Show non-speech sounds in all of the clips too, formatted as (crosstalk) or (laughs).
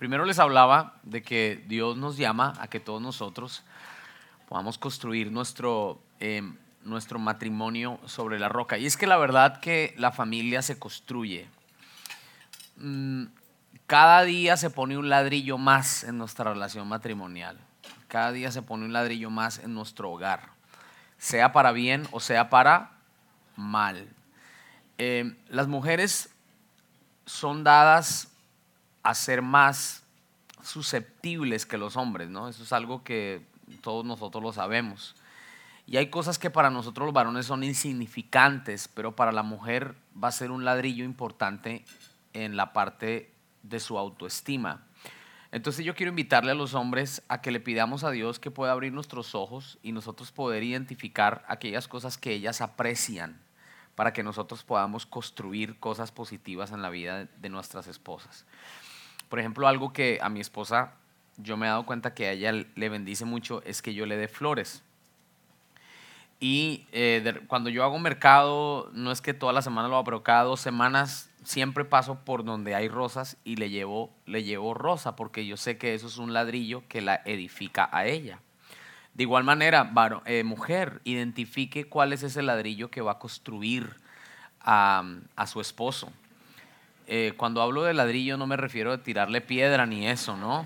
Primero les hablaba de que Dios nos llama a que todos nosotros podamos construir nuestro, em, nuestro matrimonio sobre la roca. Y es que la verdad que la familia se construye. Mm, cada día se pone un ladrillo más en nuestra relación matrimonial. Cada día se pone un ladrillo más en nuestro hogar. Sea para bien o sea para mal. Em, las mujeres son dadas a ser más susceptibles que los hombres, ¿no? Eso es algo que todos nosotros lo sabemos. Y hay cosas que para nosotros los varones son insignificantes, pero para la mujer va a ser un ladrillo importante en la parte de su autoestima. Entonces yo quiero invitarle a los hombres a que le pidamos a Dios que pueda abrir nuestros ojos y nosotros poder identificar aquellas cosas que ellas aprecian para que nosotros podamos construir cosas positivas en la vida de nuestras esposas. Por ejemplo, algo que a mi esposa yo me he dado cuenta que a ella le bendice mucho es que yo le dé flores. Y eh, cuando yo hago mercado, no es que toda la semana lo hago, pero cada dos semanas siempre paso por donde hay rosas y le llevo, le llevo rosa, porque yo sé que eso es un ladrillo que la edifica a ella. De igual manera, eh, mujer, identifique cuál es ese ladrillo que va a construir a, a su esposo. Eh, cuando hablo de ladrillo no me refiero a tirarle piedra ni eso, ¿no?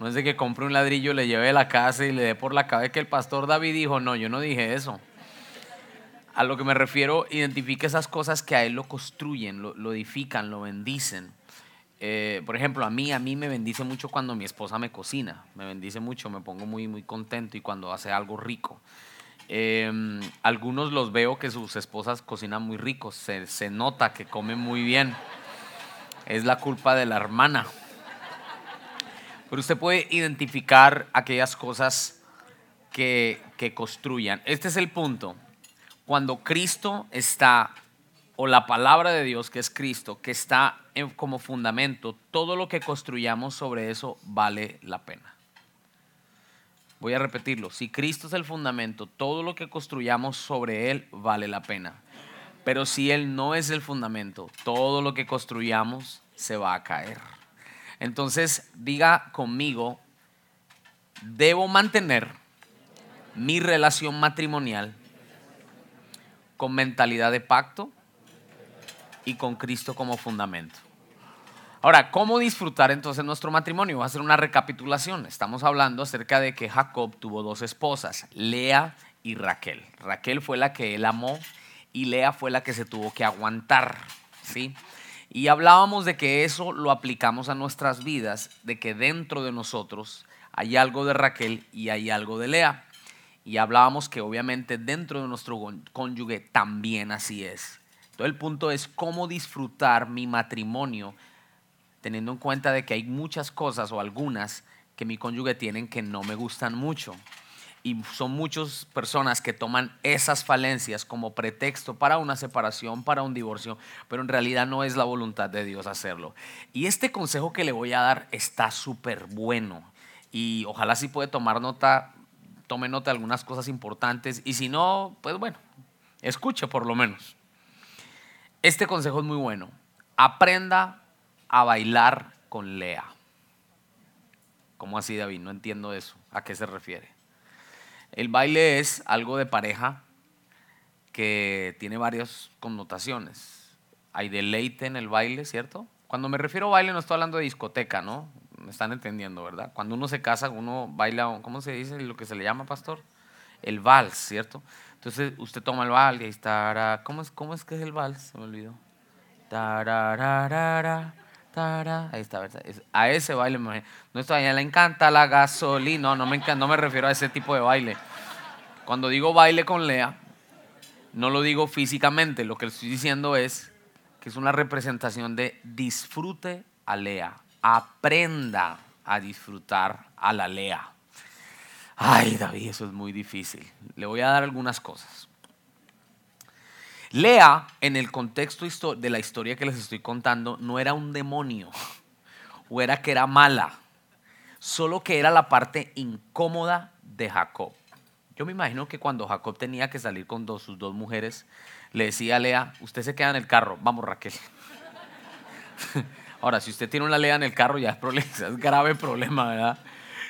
No es de que compre un ladrillo, le lleve a la casa y le dé por la cabeza que el pastor David dijo, no, yo no dije eso. A lo que me refiero, identifique esas cosas que a él lo construyen, lo, edifican, lo bendicen. Eh, por ejemplo, a mí, a mí me bendice mucho cuando mi esposa me cocina, me bendice mucho, me pongo muy, muy contento y cuando hace algo rico. Em, algunos los veo que sus esposas cocinan muy ricos, se, nota que comen muy bien. Es la culpa de la hermana. Pero usted puede identificar aquellas cosas que, que construyan. Este es el punto. Cuando Cristo está, o la palabra de Dios que es Cristo, que está como fundamento, todo lo que construyamos sobre eso vale la pena. Voy a repetirlo, si Cristo es el fundamento, todo lo que construyamos sobre Él vale la pena. Pero si Él no es el fundamento, todo lo que construyamos se va a caer. Entonces, diga conmigo, debo mantener mi relación matrimonial con mentalidad de pacto y con Cristo como fundamento. Ahora, ¿cómo disfrutar entonces nuestro matrimonio? Voy a hacer una recapitulación. Estamos hablando acerca de que Jacob tuvo dos esposas, Lea y Raquel. Raquel fue la que él amó y Lea fue la que se tuvo que aguantar, ¿sí? Y hablábamos de que eso lo aplicamos a nuestras vidas, de que dentro de nosotros hay algo de Raquel y hay algo de Lea. Y hablábamos que obviamente dentro de nuestro cónyuge también así es. Entonces el punto es cómo disfrutar mi matrimonio teniendo en cuenta de que hay muchas cosas o algunas que mi cónyuge tienen que no me gustan mucho. Y son muchas personas que toman esas falencias como pretexto para una separación, para un divorcio, pero en realidad no es la voluntad de Dios hacerlo. Y este consejo que le voy a dar está súper bueno. Y ojalá si puede tomar nota, tome nota de algunas cosas importantes. Y si no, pues bueno, escuche por lo menos. Este consejo es muy bueno. Aprenda a bailar con Lea. ¿Cómo así, David? No entiendo eso. ¿A qué se refiere? El baile es algo de pareja que tiene varias connotaciones. Hay deleite en el baile, ¿cierto? Cuando me refiero a baile no estoy hablando de discoteca, ¿no? Me están entendiendo, ¿verdad? Cuando uno se casa, uno baila, ¿cómo se dice lo que se le llama, pastor? El vals, ¿cierto? Entonces usted toma el vals y estará, ¿cómo es, cómo es que es el vals? Se me olvidó. Tarararara, Ahí está, ¿verdad? A ese baile me No a ella le encanta la gasolina. No, no me, no me refiero a ese tipo de baile. Cuando digo baile con Lea, no lo digo físicamente. Lo que estoy diciendo es que es una representación de disfrute a Lea. Aprenda a disfrutar a la Lea. Ay, David, eso es muy difícil. Le voy a dar algunas cosas. Lea, en el contexto de la historia que les estoy contando, no era un demonio o era que era mala, solo que era la parte incómoda de Jacob. Yo me imagino que cuando Jacob tenía que salir con sus dos mujeres, le decía a Lea, usted se queda en el carro, vamos Raquel. (laughs) Ahora, si usted tiene una Lea en el carro, ya es, problema, (laughs) es grave problema, ¿verdad?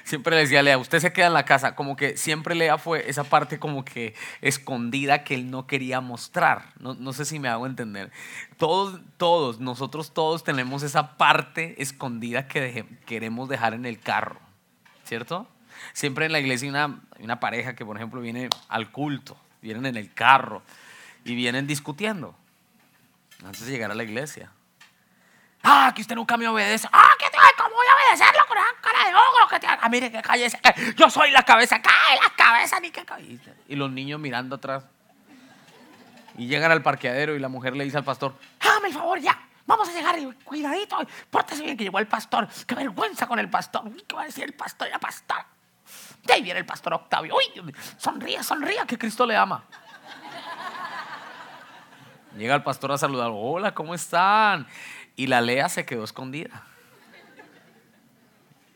Siempre le decía Lea, usted se queda en la casa, como que siempre Lea fue esa parte como que escondida que él no quería mostrar. No, no sé si me hago entender. Todos, todos, nosotros todos tenemos esa parte escondida que queremos dejar en el carro, ¿cierto? Siempre en la iglesia hay una, una pareja que, por ejemplo, viene al culto, vienen en el carro y vienen discutiendo antes de llegar a la iglesia. Ah, que usted nunca me obedece. Ah, que ¿cómo voy a obedecerlo con esa cara de ogro que tiene? Ah, mire que cállese. Yo soy la cabeza. Cae la cabeza, ni que. Y los niños mirando atrás. Y llegan al parqueadero y la mujer le dice al pastor, hágame el favor ya. Vamos a llegar, cuidadito, pórtese bien que llegó el pastor. Qué vergüenza con el pastor. ¿Qué va a decir el pastor? La pastor. De ahí viene el pastor Octavio. Uy, sonríe, sonríe, que Cristo le ama. Llega el pastor a saludar. Hola, ¿cómo están? Y la Lea se quedó escondida.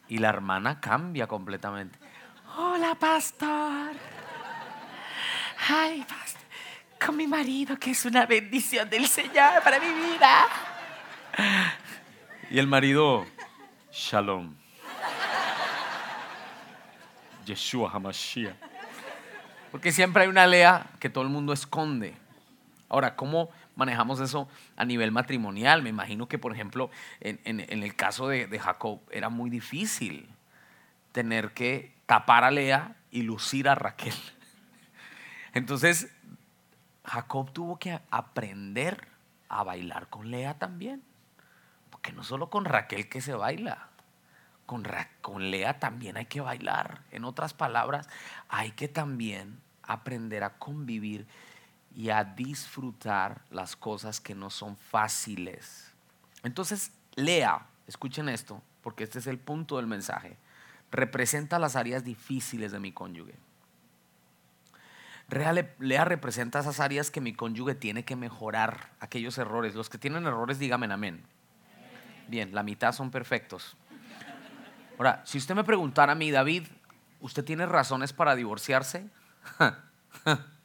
Y la hermana cambia completamente. Hola, pastor. Ay, pastor. Con mi marido, que es una bendición del Señor para mi vida. Y el marido, Shalom. Yeshua Hamashiach. Porque siempre hay una Lea que todo el mundo esconde. Ahora, ¿cómo manejamos eso a nivel matrimonial? Me imagino que, por ejemplo, en, el caso de, de, Jacob era muy difícil tener que tapar a Lea y lucir a Raquel. (laughs) Entonces, Jacob tuvo que aprender a bailar con Lea también. Porque no solo con Raquel que se baila, con, con Lea también hay que bailar. En otras palabras, hay que también aprender a convivir y a disfrutar las cosas que no son fáciles. Entonces, Lea, escuchen esto, porque este es el punto del mensaje, representa las áreas difíciles de mi cónyuge. Lea representa esas áreas que mi cónyuge tiene que mejorar, aquellos errores. Los que tienen errores, díganme amén. Bien, la mitad son perfectos. Ahora, si usted me preguntara a mí, David, ¿usted tiene razones para divorciarse? (laughs)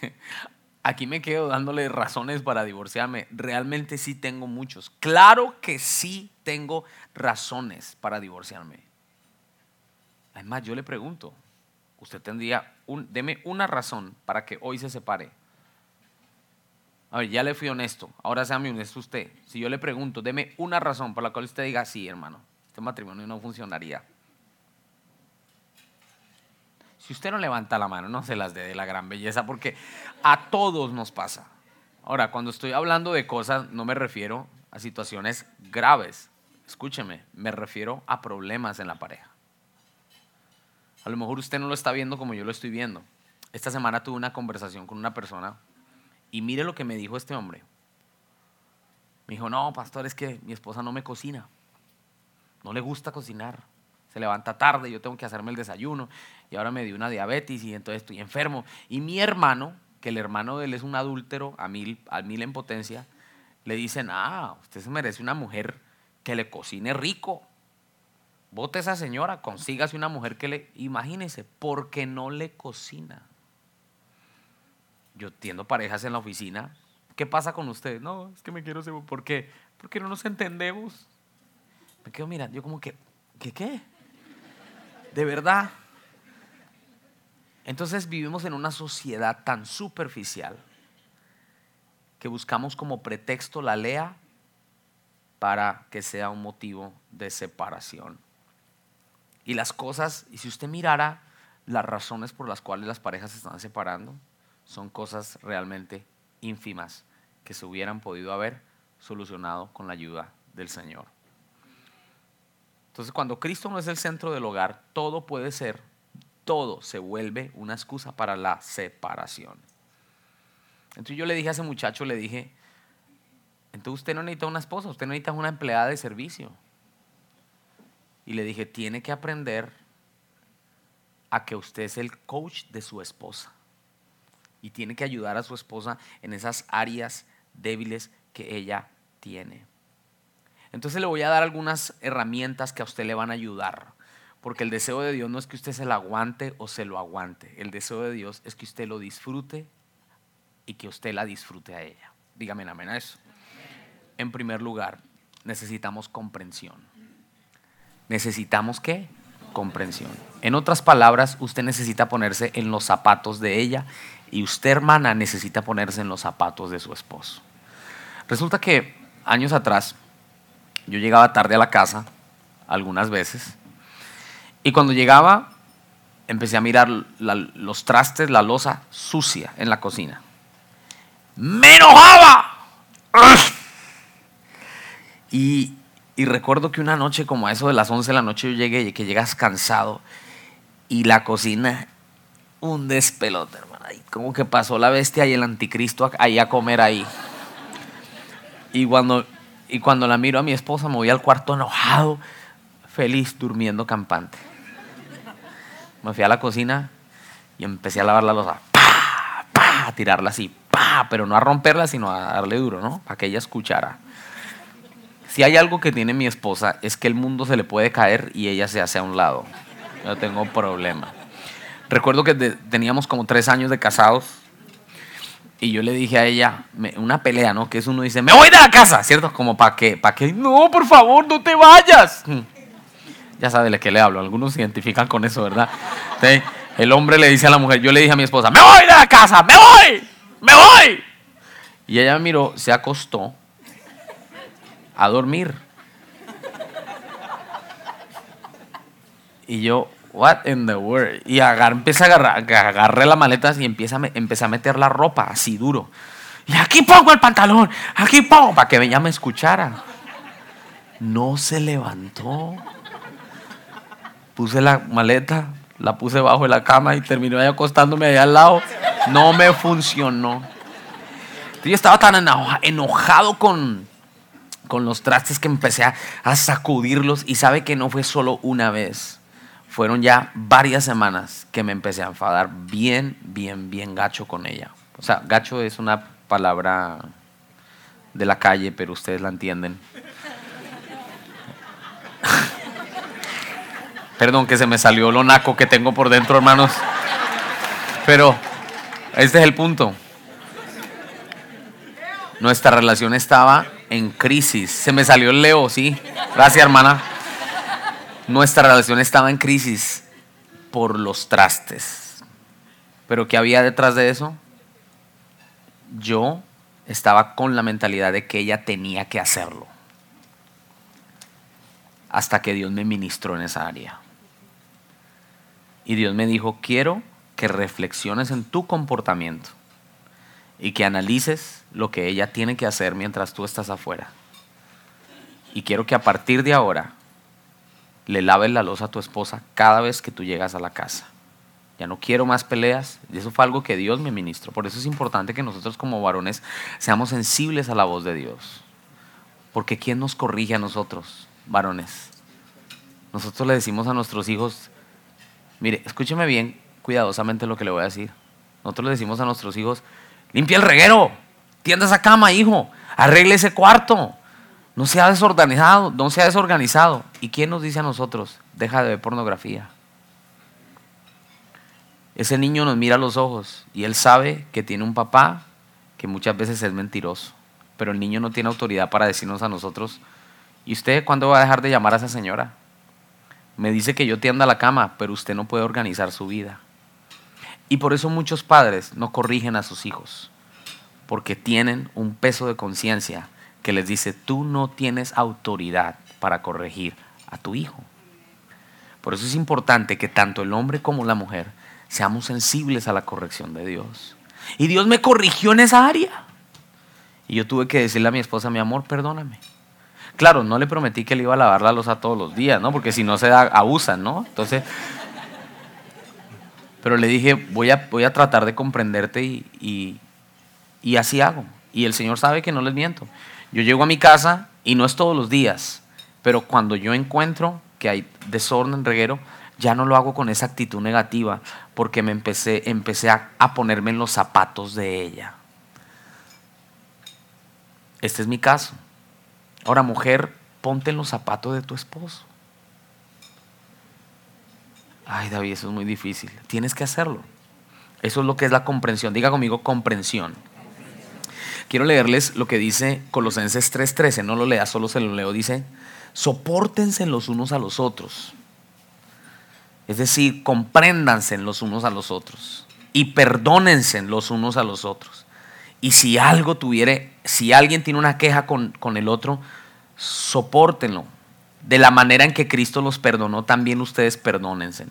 (laughs) Aquí me quedo dándole razones para divorciarme. Realmente sí tengo muchos. Claro que sí tengo razones para divorciarme. Además, yo le pregunto, usted tendría, un, deme una razón para que hoy se separe. A ver, ya le fui honesto. Ahora séame honesto usted. Si yo le pregunto, deme una razón por la cual usted diga, sí, hermano, este matrimonio no funcionaría. Si usted no levanta la mano, no se las dé de la gran belleza, porque a todos nos pasa. Ahora, cuando estoy hablando de cosas, no me refiero a situaciones graves. Escúcheme, me refiero a problemas en la pareja. A lo mejor usted no lo está viendo como yo lo estoy viendo. Esta semana tuve una conversación con una persona y mire lo que me dijo este hombre. Me dijo, no, pastor, es que mi esposa no me cocina. No le gusta cocinar se levanta tarde, yo tengo que hacerme el desayuno y ahora me dio una diabetes y entonces estoy enfermo. Y mi hermano, que el hermano de él es un adúltero a mil, a mil en potencia, le dicen, ah, usted se merece una mujer que le cocine rico. Vote esa señora, consígase una mujer que le, imagínese, porque no le cocina. Yo entiendo parejas en la oficina. ¿Qué pasa con usted? No, es que me quiero por qué. Porque no nos entendemos. Me quedo mirando, yo como que, ¿qué qué? De verdad. Entonces vivimos en una sociedad tan superficial que buscamos como pretexto la lea para que sea un motivo de separación. Y las cosas, y si usted mirara las razones por las cuales las parejas se están separando, son cosas realmente ínfimas que se hubieran podido haber solucionado con la ayuda del Señor. Entonces, cuando Cristo no es el centro del hogar, todo puede ser, todo se vuelve una excusa para la separación. Entonces yo le dije a ese muchacho, le dije, entonces usted no necesita una esposa, usted necesita una empleada de servicio. Y le dije, tiene que aprender a que usted es el coach de su esposa. Y tiene que ayudar a su esposa en esas áreas débiles que ella tiene. Entonces le voy a dar algunas herramientas que a usted le van a ayudar. Porque el deseo de Dios no es que usted se lo aguante o se lo aguante. El deseo de Dios es que usted lo disfrute y que usted la disfrute a ella. Dígame amén a eso. En primer lugar, necesitamos comprensión. ¿Necesitamos qué? Comprensión. En otras palabras, usted necesita ponerse en los zapatos de ella y usted, hermana, necesita ponerse en los zapatos de su esposo. Resulta que años atrás yo llegaba tarde a la casa, algunas veces, y cuando llegaba empecé a mirar los trastes, la losa sucia en la cocina. ¡Me enojaba! Y, recuerdo que una noche, como a eso de las 11 de la noche, yo llegué y que llegas cansado y la cocina, un despelote, hermano. como que pasó la bestia y el anticristo ahí a comer ahí. Y cuando, y cuando la miro a mi esposa, me voy al cuarto enojado, feliz, durmiendo campante. Me fui a la cocina y empecé a lavar la losa. ¡Pah! A tirarla así. ¡Pah! Pero no a romperla, sino a darle duro, ¿no? Para que ella escuchara. Si hay algo que tiene mi esposa es que el mundo se le puede caer y ella se hace a un lado. No tengo problema. Recuerdo que teníamos como tres años de casados y yo le dije a ella, una pelea, ¿no? Que es uno dice, me voy de la casa, ¿cierto? Como para que, para que, no, por favor, no te vayas. Hmm. Ya sabe de qué le hablo, algunos se identifican con eso, ¿verdad? El hombre le dice a la mujer, yo le dije a mi esposa, me voy de la casa, me voy, me voy. Y ella miró, se acostó a dormir. Y yo, What in the world? Y agar, empieza a agarrar, agarré las maletas y empieza a, empecé a meter la ropa así duro. Y aquí pongo el pantalón, aquí pongo, para que ella me escuchara. No se levantó. Puse la maleta, la puse bajo de la cama y terminó acostándome allá al lado. No me funcionó. Yo estaba tan enojado con, con los trastes que empecé a sacudirlos y sabe que no fue solo una vez fueron ya varias semanas que me empecé a enfadar bien, bien, bien gacho con ella. O sea, gacho es una palabra de la calle, pero ustedes la entienden. (laughs) Perdón que se me salió lo naco que tengo por dentro, hermanos. Pero este es el punto. Nuestra relación estaba en crisis. Se me salió el Leo, sí. Gracias, hermana nuestra relación estaba en crisis por los trastes. Pero ¿qué había detrás de eso? Yo estaba con la mentalidad de que ella tenía que hacerlo. Hasta que Dios me ministró en esa área. Y Dios me dijo, quiero que reflexiones en tu comportamiento y que analices lo que ella tiene que hacer mientras tú estás afuera. Y quiero que a partir de ahora le laves la losa a tu esposa cada vez que tú llegas a la casa. Ya no quiero más peleas. Y eso fue algo que Dios me ministró. Por eso es importante que nosotros como varones seamos sensibles a la voz de Dios. Porque ¿quién nos corrige a nosotros, varones? Nosotros le decimos a nuestros hijos, mire, escúcheme bien cuidadosamente lo que le voy a decir. Nosotros le decimos a nuestros hijos, limpia el reguero, tienda esa cama, hijo, arregle ese cuarto, no se ha desorganizado, no se ha desorganizado. ¿Y quién nos dice a nosotros? Deja de ver pornografía. Ese niño nos mira a los ojos y él sabe que tiene un papá que muchas veces es mentiroso. Pero el niño no tiene autoridad para decirnos a nosotros, ¿y usted cuándo va a dejar de llamar a esa señora? Me dice que yo tienda la cama, pero usted no puede organizar su vida. Y por eso muchos padres no corrigen a sus hijos, porque tienen un peso de conciencia que les dice, tú no tienes autoridad para corregir a tu hijo. Por eso es importante que tanto el hombre como la mujer seamos sensibles a la corrección de Dios. Y Dios me corrigió en esa área. Y yo tuve que decirle a mi esposa, mi amor, perdóname. Claro, no le prometí que le iba a lavar la losa todos los días, ¿no? Porque si no se da, abusan, ¿no? Entonces, pero le dije, voy a, voy a tratar de comprenderte y, y así hago. Y el Señor sabe que no les miento. Yo llego a mi casa y no es todos los días, pero cuando yo encuentro que hay desorden, reguero, ya no lo hago con esa actitud negativa, porque me empecé, empecé a, a ponerme en los zapatos de ella. Este es mi caso. Ahora, mujer, ponte en los zapatos de tu esposo. Ay, David, eso es muy difícil. Tienes que hacerlo. Eso es lo que es la comprensión. Diga conmigo comprensión. Quiero leerles lo que dice Colosenses 3:13. No lo lea, solo se lo leo. Dice, soportense los unos a los otros. Es decir, compréndanse los unos a los otros y perdónense los unos a los otros. Y si algo tuviere, si alguien tiene una queja con, con el otro, soportenlo. De la manera en que Cristo los perdonó, también ustedes perdónense.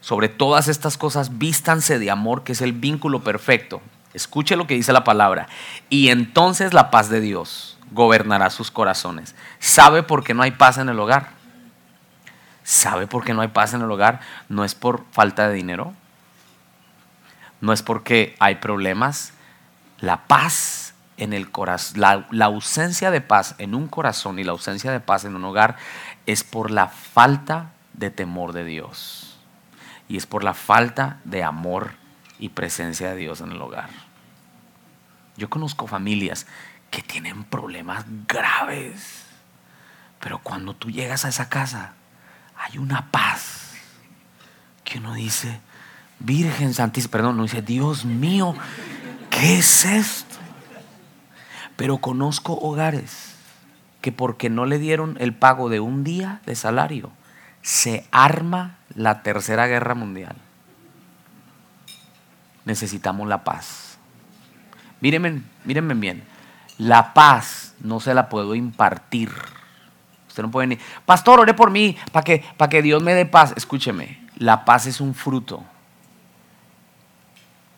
Sobre todas estas cosas, vístanse de amor, que es el vínculo perfecto. Escuche lo que dice la palabra. Y entonces la paz de Dios gobernará sus corazones. ¿Sabe por qué no hay paz en el hogar? ¿Sabe por qué no hay paz en el hogar? No es por falta de dinero. No es porque hay problemas. La paz en el corazón, la, la, ausencia de paz en un corazón y la ausencia de paz en un hogar es por la falta de temor de Dios. Y es por la falta de amor y presencia de Dios en el hogar. Yo conozco familias que tienen problemas graves, pero cuando tú llegas a esa casa, hay una paz que uno dice, Virgen Santísima, perdón, no dice, Dios mío, ¿qué es esto? Pero conozco hogares que porque no le dieron el pago de un día de salario, se arma la tercera guerra mundial. Necesitamos la paz. Mírenme, mírenme bien, la paz no se la puedo impartir Usted no puede ni, pastor, ore por mí para que, para que Dios me dé paz. Escúcheme, la paz es un fruto.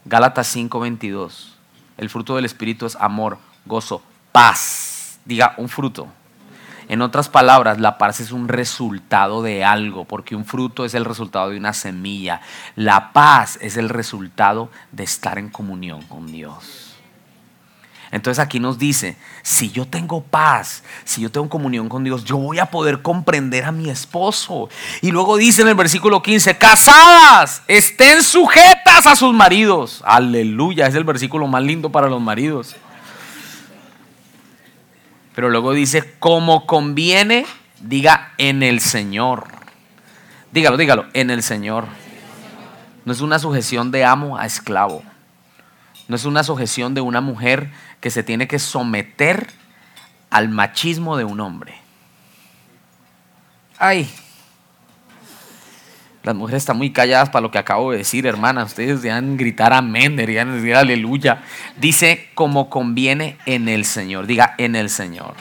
Gálatas 5:22. El fruto del Espíritu es amor, gozo, paz. Diga, un fruto. En otras palabras, la paz es un resultado de algo, porque un fruto es el resultado de una semilla. La paz es el resultado de estar en comunión con Dios. Entonces aquí nos dice, si yo tengo paz, si yo tengo comunión con Dios, yo voy a poder comprender a mi esposo. Y luego dice en el versículo 15, casadas, estén sujetas a sus maridos. Aleluya, es el versículo más lindo para los maridos. Pero luego dice, como conviene, diga en el Señor. Dígalo, dígalo, en el Señor. No es una sujeción de amo a esclavo. No es una sujeción de una mujer que se tiene que someter al machismo de un hombre. Ay, las mujeres están muy calladas para lo que acabo de decir, hermana. Ustedes deberían gritar amén, deberían decir aleluya. Dice como conviene en el Señor. Diga en el Señor.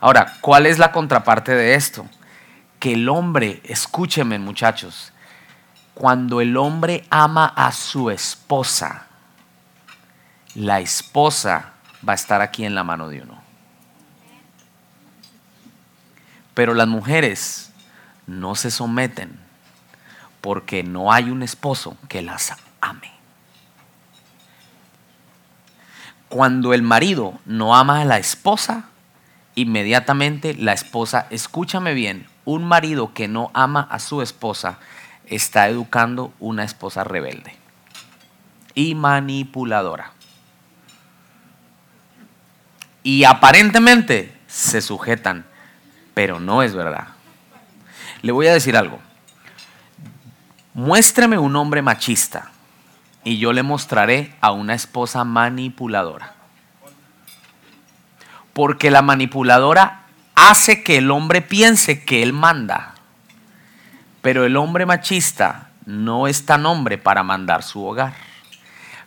Ahora, ¿cuál es la contraparte de esto? Que el hombre, escúcheme muchachos, cuando el hombre ama a su esposa, la esposa va a estar aquí en la mano de uno. Pero las mujeres no se someten porque no hay un esposo que las ame. Cuando el marido no ama a la esposa, inmediatamente la esposa, escúchame bien, un marido que no ama a su esposa está educando una esposa rebelde y manipuladora y aparentemente se sujetan, pero no es verdad. Le voy a decir algo. Muéstreme un hombre machista y yo le mostraré a una esposa manipuladora. Porque la manipuladora hace que el hombre piense que él manda. Pero el hombre machista no es tan hombre para mandar su hogar.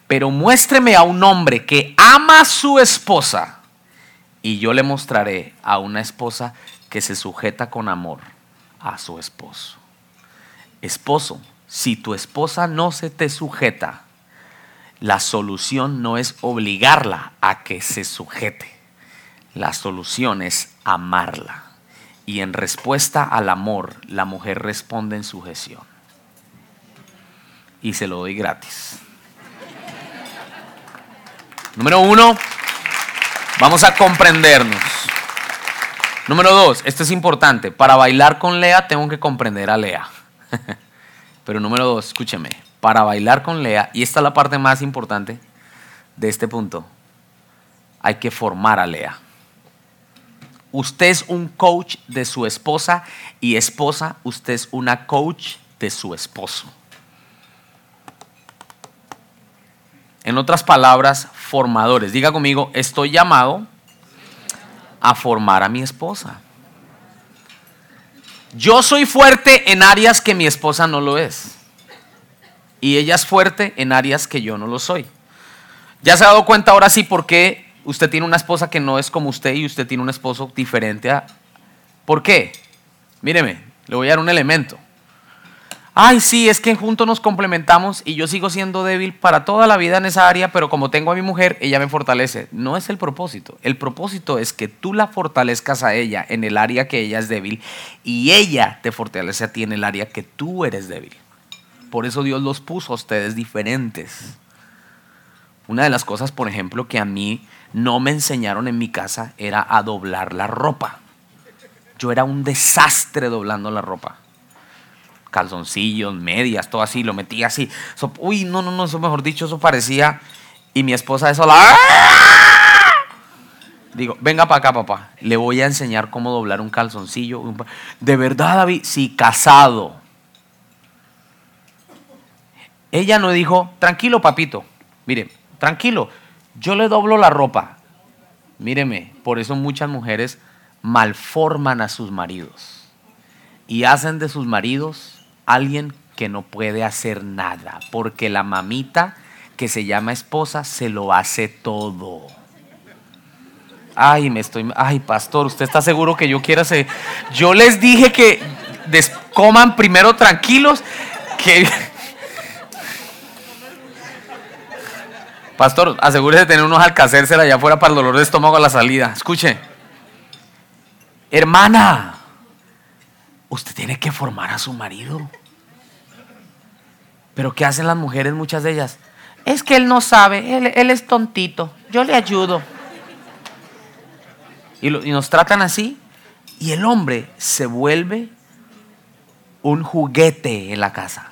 Pero muéstreme a un hombre que ama a su esposa y yo le mostraré a una esposa que se sujeta con amor a su esposo. Esposo, si tu esposa no se te sujeta, la solución no es obligarla a que se sujete. La solución es amarla. Y en respuesta al amor, la mujer responde en sujeción. Y se lo doy gratis. Número uno, Vamos a comprendernos. Número dos, esto es importante. Para bailar con Lea tengo que comprender a Lea. (laughs) Pero número dos, escúcheme. Para bailar con Lea, y esta es la parte más importante de este punto, hay que formar a Lea. Usted es un coach de su esposa y esposa, usted es una coach de su esposo. En otras palabras, formadores. Diga conmigo, estoy llamado a formar a mi esposa. Yo soy fuerte en áreas que mi esposa no lo es. Y ella es fuerte en áreas que yo no lo soy. ¿Ya se ha dado cuenta ahora sí por qué usted tiene una esposa que no es como usted y usted tiene un esposo diferente a... ¿Por qué? Míreme, le voy a dar un elemento. Ay, sí, es que juntos nos complementamos y yo sigo siendo débil para toda la vida en esa área, pero como tengo a mi mujer, ella me fortalece. No es el propósito. El propósito es que tú la fortalezcas a ella en el área que ella es débil y ella te fortalece a ti en el área que tú eres débil. Por eso Dios los puso a ustedes diferentes. Una de las cosas, por ejemplo, que a mí no me enseñaron en mi casa era a doblar la ropa. Yo era un desastre doblando la ropa. Calzoncillos, medias, todo así, lo metía así. uy, no, no, no, eso mejor dicho, eso parecía. Y mi esposa eso la... Digo, venga para acá, papá. Le voy a enseñar cómo doblar un calzoncillo. De verdad, David, sí, casado. Ella no dijo, tranquilo, papito. Mire, tranquilo, yo le doblo la ropa. Míreme, por eso muchas mujeres malforman a sus maridos y hacen de sus maridos alguien que no puede hacer nada, porque la mamita que se llama esposa se lo hace todo. Ay, me estoy, ay, pastor, ¿usted está seguro que yo quiero hacer? Yo les dije que coman primero tranquilos, Pastor, asegúrese de tener unos alcacércelas allá afuera para el dolor de estómago a la salida. Escuche. Hermana, usted tiene que formar a su marido. Pero ¿qué hacen las mujeres, muchas de ellas? Es que él no sabe, él, es tontito, yo le ayudo. Y, nos tratan así. Y el hombre se vuelve un juguete en la casa.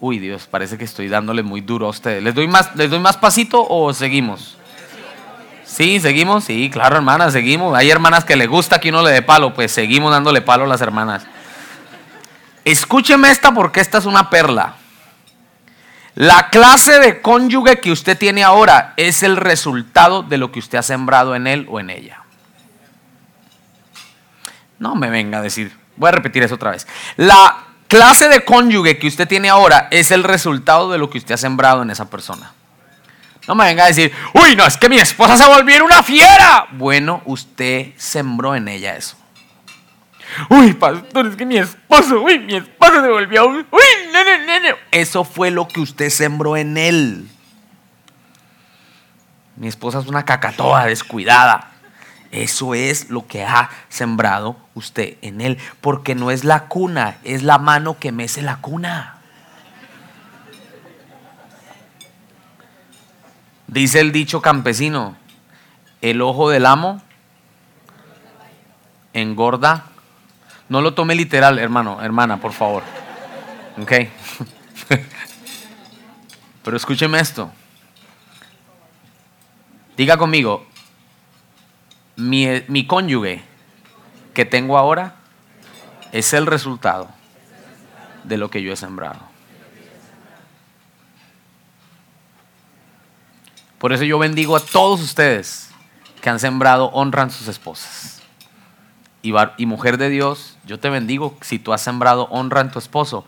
Uy, Dios, parece que estoy dándole muy duro a ustedes. ¿Les doy más, les doy más pasito o seguimos? Sí, seguimos. Sí, claro, hermanas, seguimos. Hay hermanas que le gusta que uno le dé palo, pues seguimos dándole palo a las hermanas. Escúcheme esta porque esta es una perla. La clase de cónyuge que usted tiene ahora es el resultado de lo que usted ha sembrado en él o en ella. No me venga a decir. Voy a repetir eso otra vez. La clase de cónyuge que usted tiene ahora es el resultado de lo que usted ha sembrado en esa persona. No me venga a decir, uy, no, es que mi esposa se volvió una fiera. Bueno, usted sembró en ella eso. Uy, pastor, es que mi esposo, uy, mi esposa se volvió, uy, no, no, no, no. Eso fue lo que usted sembró en él. Mi esposa es una cacatoa descuidada. Eso es lo que ha sembrado usted en él, porque no es la cuna, es la mano que mece la cuna. Dice el dicho campesino, el ojo del amo engorda. No lo tome literal, hermano, hermana, por favor. ¿Ok? (laughs) Pero escúcheme esto. Diga conmigo, mi, cónyuge que tengo ahora es el resultado de lo que yo he sembrado. Por eso yo bendigo a todos ustedes que han sembrado, honran sus esposas. Y, mujer de Dios, yo te bendigo si tú has sembrado honra en tu esposo.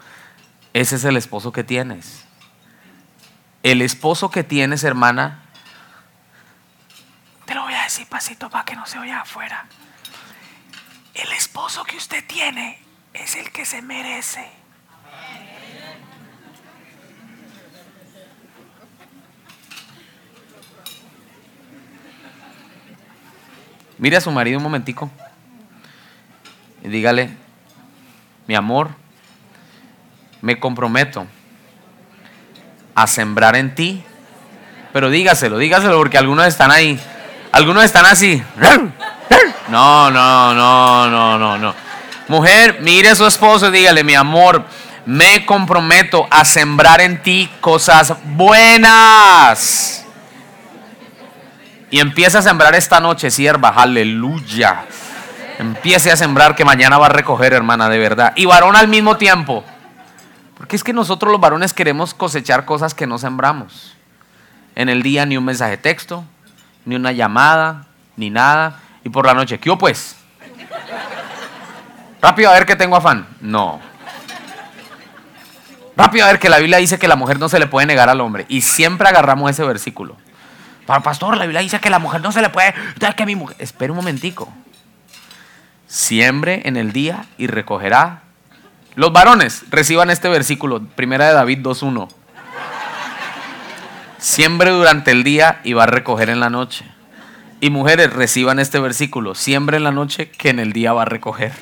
Ese es el esposo que tienes. El esposo que tienes, hermana, te lo voy a decir pasito para que no se oiga afuera. El esposo que usted tiene es el que se merece. Mire a su marido un momentico y dígale, mi amor, me comprometo a sembrar en ti, pero dígaselo, dígaselo porque algunos están ahí. Algunos están así. No, no, no, no, no, no. Mujer, mire a su esposo y dígale, mi amor, me comprometo a sembrar en ti cosas buenas. Y empieza a sembrar esta noche, sierva, aleluya. Empiece a sembrar que mañana va a recoger, hermana, de verdad. Y varón al mismo tiempo. Porque es que nosotros los varones queremos cosechar cosas que no sembramos. En el día ni un mensaje de texto, ni una llamada, ni nada. Y por la noche, ¿qué pues? Rápido a ver que tengo afán. No. Rápido a ver que la Biblia dice que la mujer no se le puede negar al hombre. Y siempre agarramos ese versículo. Para pastor, la Biblia dice que la mujer no se le puede. que mi mujer. Espera un momentico. Siembre en el día y recogerá. Los varones reciban este versículo, primera de David 2.1. Siembre durante el día y va a recoger en la noche. Y mujeres reciban este versículo, siembre en la noche que en el día va a recoger.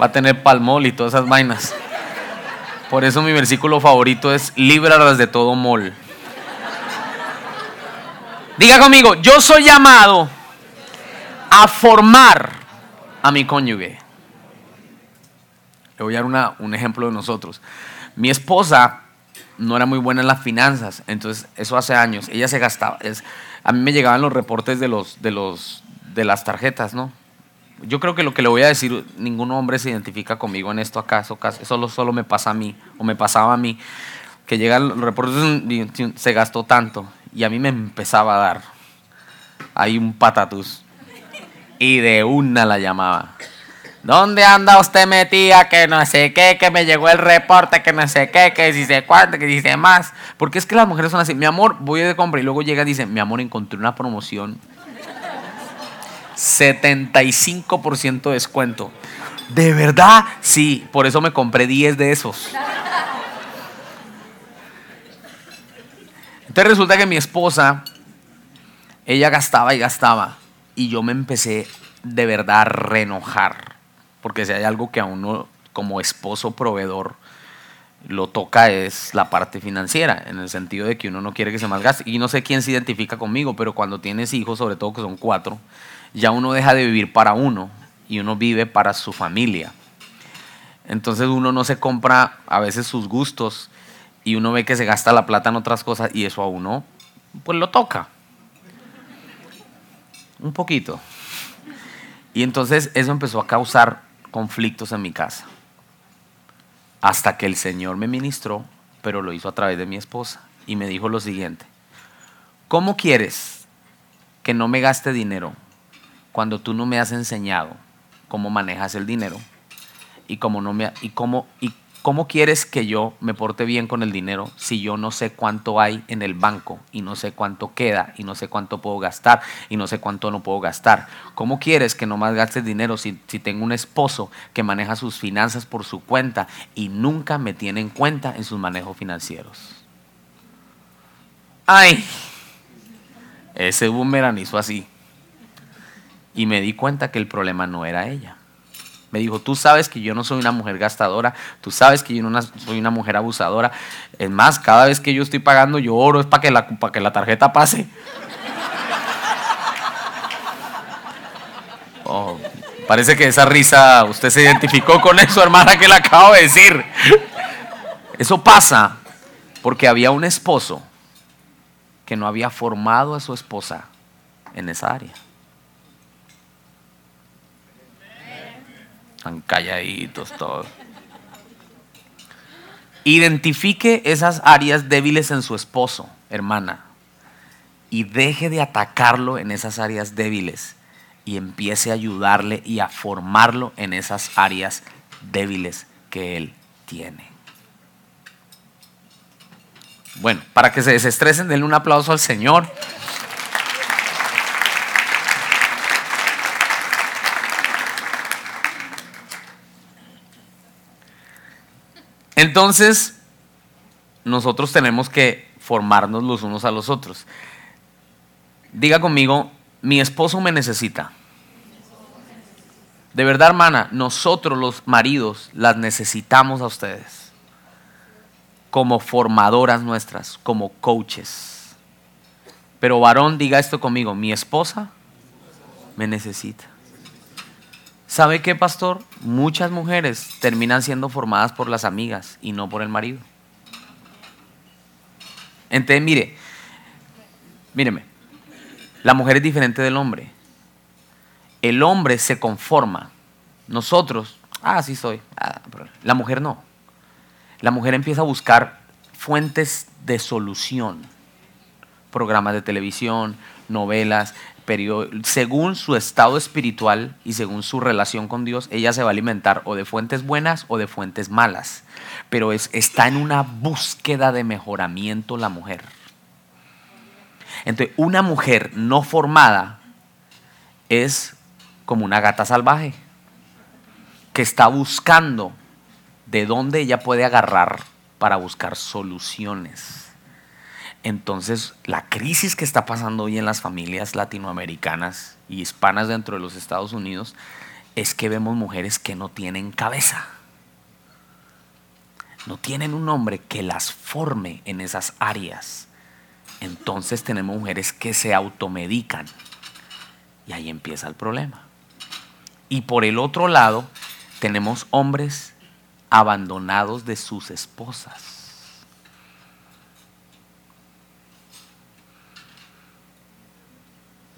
Va a tener palmol y todas esas vainas. Por eso mi versículo favorito es líbralas de todo mol. Diga conmigo, yo soy llamado a formar a mi cónyuge. Le voy a dar un ejemplo de nosotros. Mi esposa no era muy buena en las finanzas, entonces eso hace años. Ella se gastaba. a mí me llegaban los reportes de, los, de, los, de las tarjetas, ¿no? Yo creo que lo que le voy a decir, ningún hombre se identifica conmigo en esto acaso, solo, solo me pasa a mí, o me pasaba a mí, que llegan los reportes, se gastó tanto, y a mí me empezaba a dar ahí un patatus. Y de una la llamaba. ¿Dónde anda usted metida? Que no sé qué, que me llegó el reporte, que no sé qué, que dice cuánto, que dice más. Porque es que las mujeres son así. Mi amor, voy de compra y luego llega y dice, mi amor, encontré una promoción 75% de descuento. ¿De verdad? Sí, por eso me compré 10 de esos. Entonces resulta que mi esposa, ella gastaba y gastaba. Y yo me empecé de verdad a renojar. Porque si hay algo que a uno como esposo proveedor lo toca es la parte financiera, en el sentido de que uno no quiere que se malgaste. Y no sé quién se identifica conmigo, pero cuando tienes hijos, sobre todo que son cuatro, ya uno deja de vivir para uno y uno vive para su familia. Entonces uno no se compra a veces sus gustos y uno ve que se gasta la plata en otras cosas y eso a uno pues lo toca. Un poquito. Y entonces eso empezó a causar conflictos en mi casa. Hasta que el Señor me ministró, pero lo hizo a través de mi esposa y me dijo lo siguiente. ¿Cómo quieres que no me gaste dinero cuando tú no me has enseñado cómo manejas el dinero y cómo no me y cómo y cómo quieres que yo me porte bien con el dinero si yo no sé cuánto hay en el banco y no sé cuánto queda y no sé cuánto puedo gastar y no sé cuánto no puedo gastar. ¿Cómo quieres que no más gastes dinero si, si tengo un esposo que maneja sus finanzas por su cuenta y nunca me tiene en cuenta en sus manejos financieros? Ay, ese boomerang hizo así. Y me di cuenta que el problema no era ella. Me dijo, tú sabes que yo no soy una mujer gastadora, tú sabes que yo no soy una mujer abusadora. Es más, cada vez que yo estoy pagando, yo oro es para que la, la tarjeta pase. (laughs) Oh, parece que esa risa, usted se identificó con eso, hermana, que le acabo de decir. Eso pasa porque había un esposo que no había formado a su esposa en esa área. Están calladitos todos. Identifique esas áreas débiles en su esposo, hermana, y deje de atacarlo en esas áreas débiles y empiece a ayudarle y a formarlo en esas áreas débiles que él tiene. Bueno, para que se desestresen, denle un aplauso al Señor. Entonces, nosotros tenemos que formarnos los unos a los otros. Diga conmigo, mi esposo me necesita. De verdad, hermana, nosotros los maridos las necesitamos a ustedes como formadoras nuestras, como coaches. Pero varón, diga esto conmigo, mi esposa me necesita. ¿Sabe qué, pastor? Muchas mujeres terminan siendo formadas por las amigas y no por el marido. Entonces, mire, míreme, la mujer es diferente del hombre. el hombre se conforma. Nosotros, ah, sí soy. Ah, la mujer no. La mujer empieza a buscar fuentes de solución. Programas de televisión, novelas, según su estado espiritual y según su relación con Dios, ella se va a alimentar o de fuentes buenas o de fuentes malas. Pero es, está en una búsqueda de mejoramiento la mujer. Entonces, una mujer no formada es como una gata salvaje que está buscando de dónde ella puede agarrar para buscar soluciones. Entonces, la crisis que está pasando hoy en las familias latinoamericanas y hispanas dentro de los Estados Unidos es que vemos mujeres que no tienen cabeza. No tienen un hombre que las forme en esas áreas. Entonces tenemos mujeres que se automedican. Y ahí empieza el problema. Y por el otro lado, tenemos hombres abandonados de sus esposas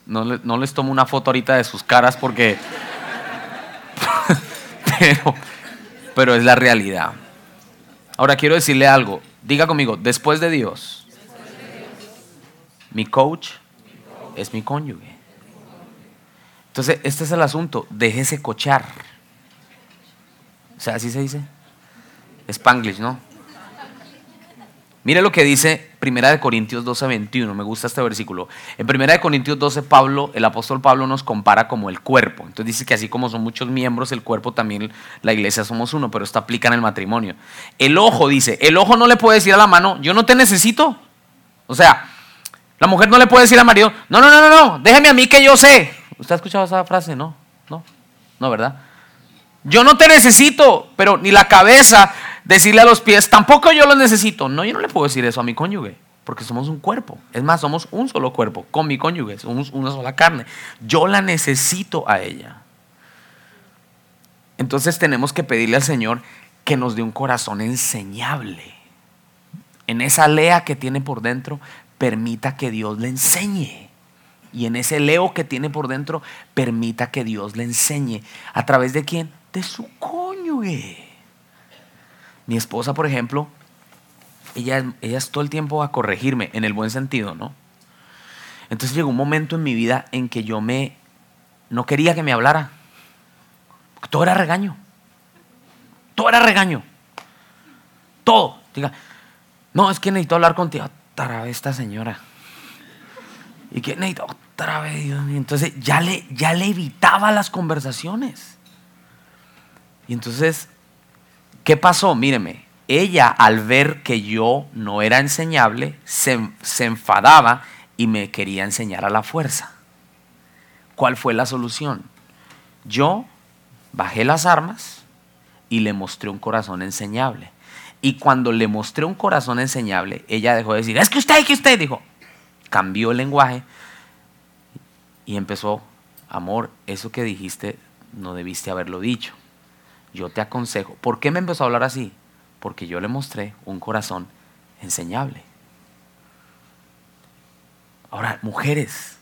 No, les tomo una foto ahorita de sus caras porque... (laughs) pero, pero es la realidad. Ahora quiero decirle algo. Diga conmigo, después de Dios, mi coach es mi cónyuge. Entonces, este es el asunto. Déjese cochar. O sea, así se dice. Spanglish, ¿no? Mire lo que dice Primera de Corintios 12, 21. Me gusta este versículo. En Primera de Corintios 12, Pablo, el apóstol Pablo nos compara como el cuerpo. Entonces dice que así como son muchos miembros, el cuerpo también, la iglesia somos uno, pero esto aplica en el matrimonio. El ojo dice, el ojo no le puede decir a la mano, yo no te necesito. O sea, la mujer no le puede decir al marido, no, no, no, no, no, déjeme a mí que yo sé. ¿Usted ha escuchado esa frase? No, no, no, ¿verdad? Yo no te necesito, pero ni la cabeza decirle a los pies, tampoco yo lo necesito. No, yo no le puedo decir eso a mi cónyuge, porque somos un cuerpo. Es más, somos un solo cuerpo con mi cónyuge, somos una sola carne. Yo la necesito a ella. Entonces tenemos que pedirle al Señor que nos dé un corazón enseñable. En esa lea que tiene por dentro, permita que Dios le enseñe. Y en ese leo que tiene por dentro, permita que Dios le enseñe. ¿A través de quién? De su cónyuge. Mi esposa, por ejemplo, ella, ella es todo el tiempo a corregirme, en el buen sentido, ¿no? Entonces llegó un momento en mi vida en que yo me no quería que me hablara. Todo era regaño. Todo era regaño. Todo. Diga, no, es que necesito hablar contigo. Otra vez esta señora. Y que necesito otra vez, Dios. Entonces ya le, ya le evitaba las conversaciones. Y entonces ¿Qué pasó? Míreme, ella al ver que yo no era enseñable, se, se, enfadaba y me quería enseñar a la fuerza. ¿Cuál fue la solución? Yo bajé las armas y le mostré un corazón enseñable. Y cuando le mostré un corazón enseñable, ella dejó de decir, es que usted, que usted, dijo, cambió el lenguaje y empezó, amor, eso que dijiste no debiste haberlo dicho yo te aconsejo. ¿Por qué me empezó a hablar así? Porque yo le mostré un corazón enseñable. Ahora, mujeres,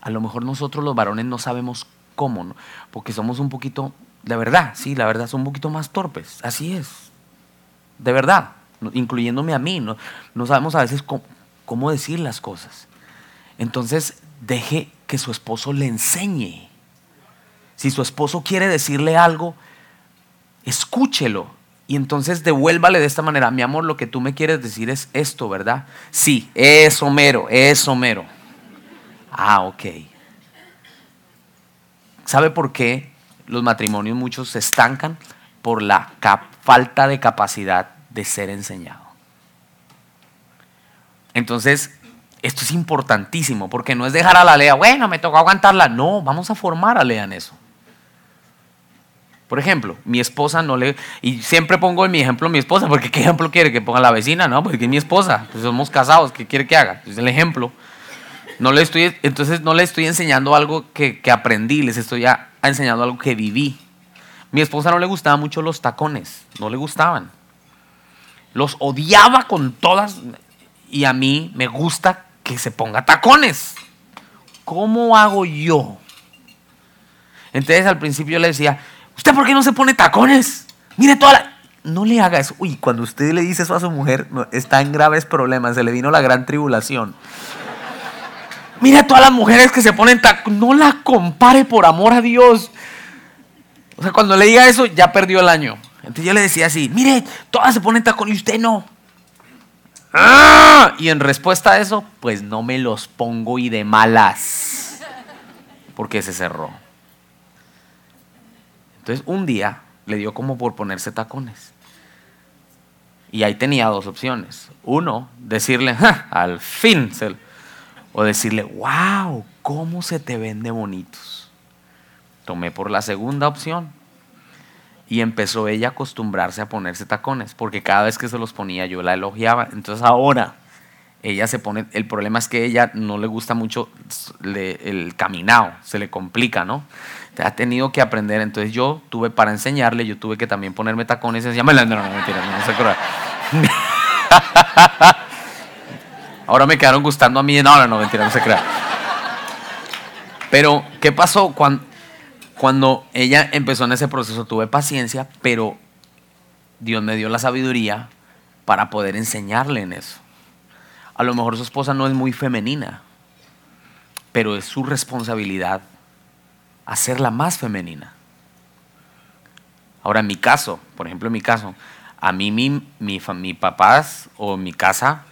a lo mejor nosotros los varones no sabemos cómo, ¿no? porque somos un poquito, de verdad, sí, la verdad, son un poquito más torpes, así es, de verdad, incluyéndome a mí, no, no sabemos a veces cómo decir las cosas. Entonces, deje que su esposo le enseñe. Si su esposo quiere decirle algo, escúchelo y entonces devuélvale de esta manera, mi amor, lo que tú me quieres decir es esto, ¿verdad? Sí, es Homero, es Homero. Ah, ok. ¿Sabe por qué los matrimonios muchos se estancan? Por la falta de capacidad de ser enseñado. Entonces, esto es importantísimo, porque no es dejar a la Lea, bueno, me tocó aguantarla. No, vamos a formar a Lea en eso. Por ejemplo, mi esposa no le... Y siempre pongo en mi ejemplo mi esposa, porque ¿qué ejemplo quiere que ponga la vecina? No, porque es mi esposa. Pues somos casados, ¿qué quiere que haga? Es el ejemplo. No le estoy, entonces no le estoy enseñando algo que, aprendí, les estoy enseñando algo que viví. Mi esposa no le gustaban mucho los tacones, no le gustaban. Los odiaba con todas y a mí me gusta que se ponga tacones. ¿Cómo hago yo Entonces al principio yo le decía, ¿usted por qué no se pone tacones? Mire toda la... No le haga eso. Uy, cuando usted le dice eso a su mujer, está en graves problemas, se le vino la gran tribulación. Mire todas las mujeres que se ponen tacones, no la compare por amor a Dios. O sea, cuando le diga eso, ya perdió el año. Entonces yo le decía así, mire, todas se ponen tacones y usted no. ¡Ah! Y en respuesta a eso, pues no me los pongo y de malas. Porque se cerró. Entonces un día le dio como por ponerse tacones. Y ahí tenía dos opciones. Uno, decirle, al fin. O decirle, wow, cómo se te ven de bonitos. Tomé por la segunda opción. Y empezó ella a acostumbrarse a ponerse tacones, porque cada vez que se los ponía yo la elogiaba. Entonces ahora ella se pone, el problema es que ella no le gusta mucho el caminado, se le complica, ¿no? ha tenido que aprender, entonces yo tuve para enseñarle, yo tuve que también ponerme tacones y decía, no, no, mentira, no, se (laughs) Ahora me quedaron gustando a mí, no, no, no, mentira, no se crea. Pero, ¿qué pasó cuando, cuando ella empezó en ese proceso? Tuve paciencia, pero Dios me dio la sabiduría para poder enseñarle en eso. A lo mejor su esposa no es muy femenina, pero es su responsabilidad hacerla más femenina. Ahora, en mi caso, por ejemplo, en mi caso, a mí mi, mi, papás o mi casa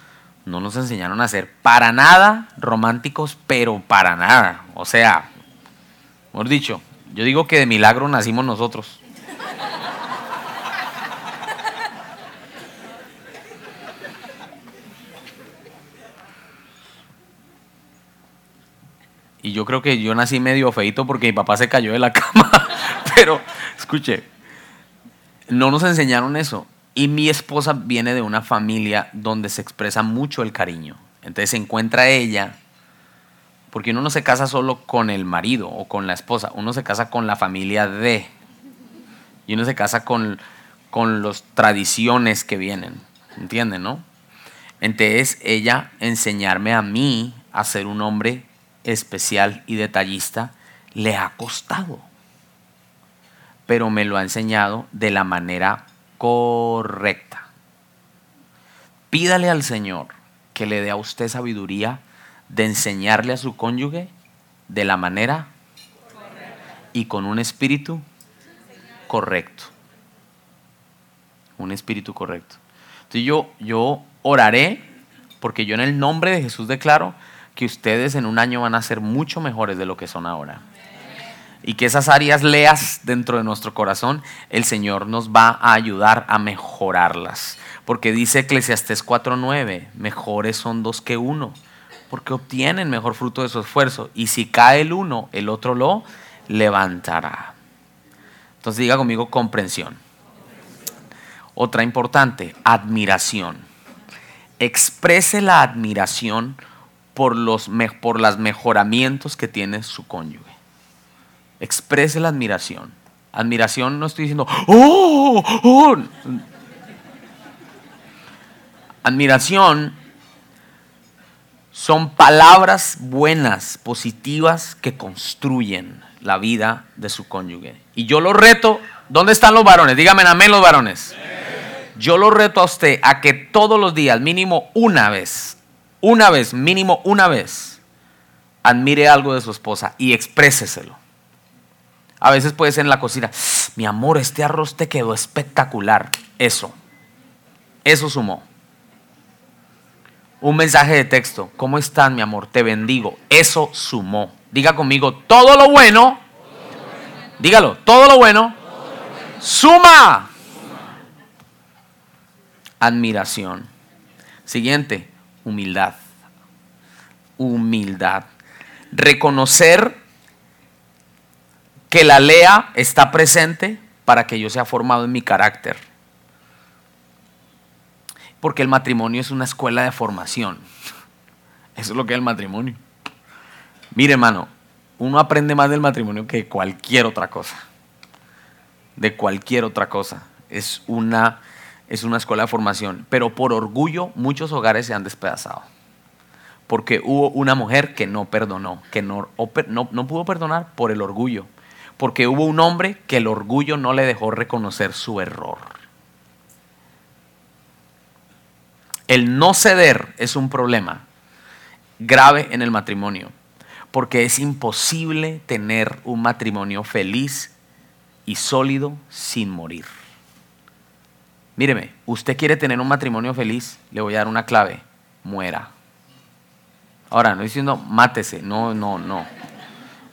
no nos enseñaron a ser para nada románticos, pero para nada. O sea, mejor dicho, yo digo que de milagro nacimos nosotros. Y yo creo que yo nací medio feito porque mi papá se cayó de la (laughs) cama. Pero, escuche, no nos enseñaron eso. Y mi esposa viene de una familia donde se expresa mucho el cariño. Entonces se encuentra ella, porque uno no se casa solo con el marido o con la esposa, uno se casa con la familia de. Y uno se casa con, con las tradiciones que vienen. ¿Entienden, no? Entonces ella enseñarme a mí a ser un hombre especial y detallista le ha costado, pero me lo ha enseñado de la manera correcta. Pídale al Señor que le dé a usted sabiduría de enseñarle a su cónyuge de la manera y con un espíritu correcto. Un espíritu correcto. Entonces yo, yo oraré porque yo en el nombre de Jesús declaro que ustedes en un año van a ser mucho mejores de lo que son ahora. Y que esas áreas leas dentro de nuestro corazón, el Señor nos va a ayudar a mejorarlas. Porque dice Eclesiastés 4:9, mejores son dos que uno, porque obtienen mejor fruto de su esfuerzo. Y si cae el uno, el otro lo levantará. Entonces diga conmigo comprensión. Otra importante, admiración. Exprese la admiración por los por los mejoramientos que tiene su cónyuge. Exprese la admiración. Admiración no estoy diciendo, ¡oh! oh". Admiración son palabras buenas, positivas, que construyen la vida de su cónyuge. Y yo lo reto, ¿dónde están los varones? Díganme amén los varones. Yo lo reto a usted a que todos los días, mínimo una vez, una vez, mínimo una vez, admire algo de su esposa y expréseselo. A veces puede ser en la cocina, mi amor, este arroz te quedó espectacular. Eso, eso sumó. Un mensaje de texto, ¿cómo estás mi amor? Te bendigo. Eso sumó. Diga conmigo, todo lo bueno, dígalo, todo lo bueno, suma. Admiración. Siguiente, humildad. Humildad. Reconocer que la lea está presente para que yo sea formado en mi carácter. Porque el matrimonio es una escuela de formación. Eso es lo que es el matrimonio. Mire, hermano, uno aprende más del matrimonio que cualquier otra cosa. De cualquier otra cosa. Es una es una escuela de formación, pero por orgullo muchos hogares se han despedazado. Porque hubo una mujer que no perdonó, que no, no, no pudo perdonar por el orgullo. porque hubo un hombre que el orgullo no le dejó reconocer su error. El no ceder es un problema grave en el matrimonio, porque es imposible tener un matrimonio feliz y sólido sin morir. Míreme, usted quiere tener un matrimonio feliz, le voy a dar una clave, muera. Ahora, no diciendo mátese, no, no, no.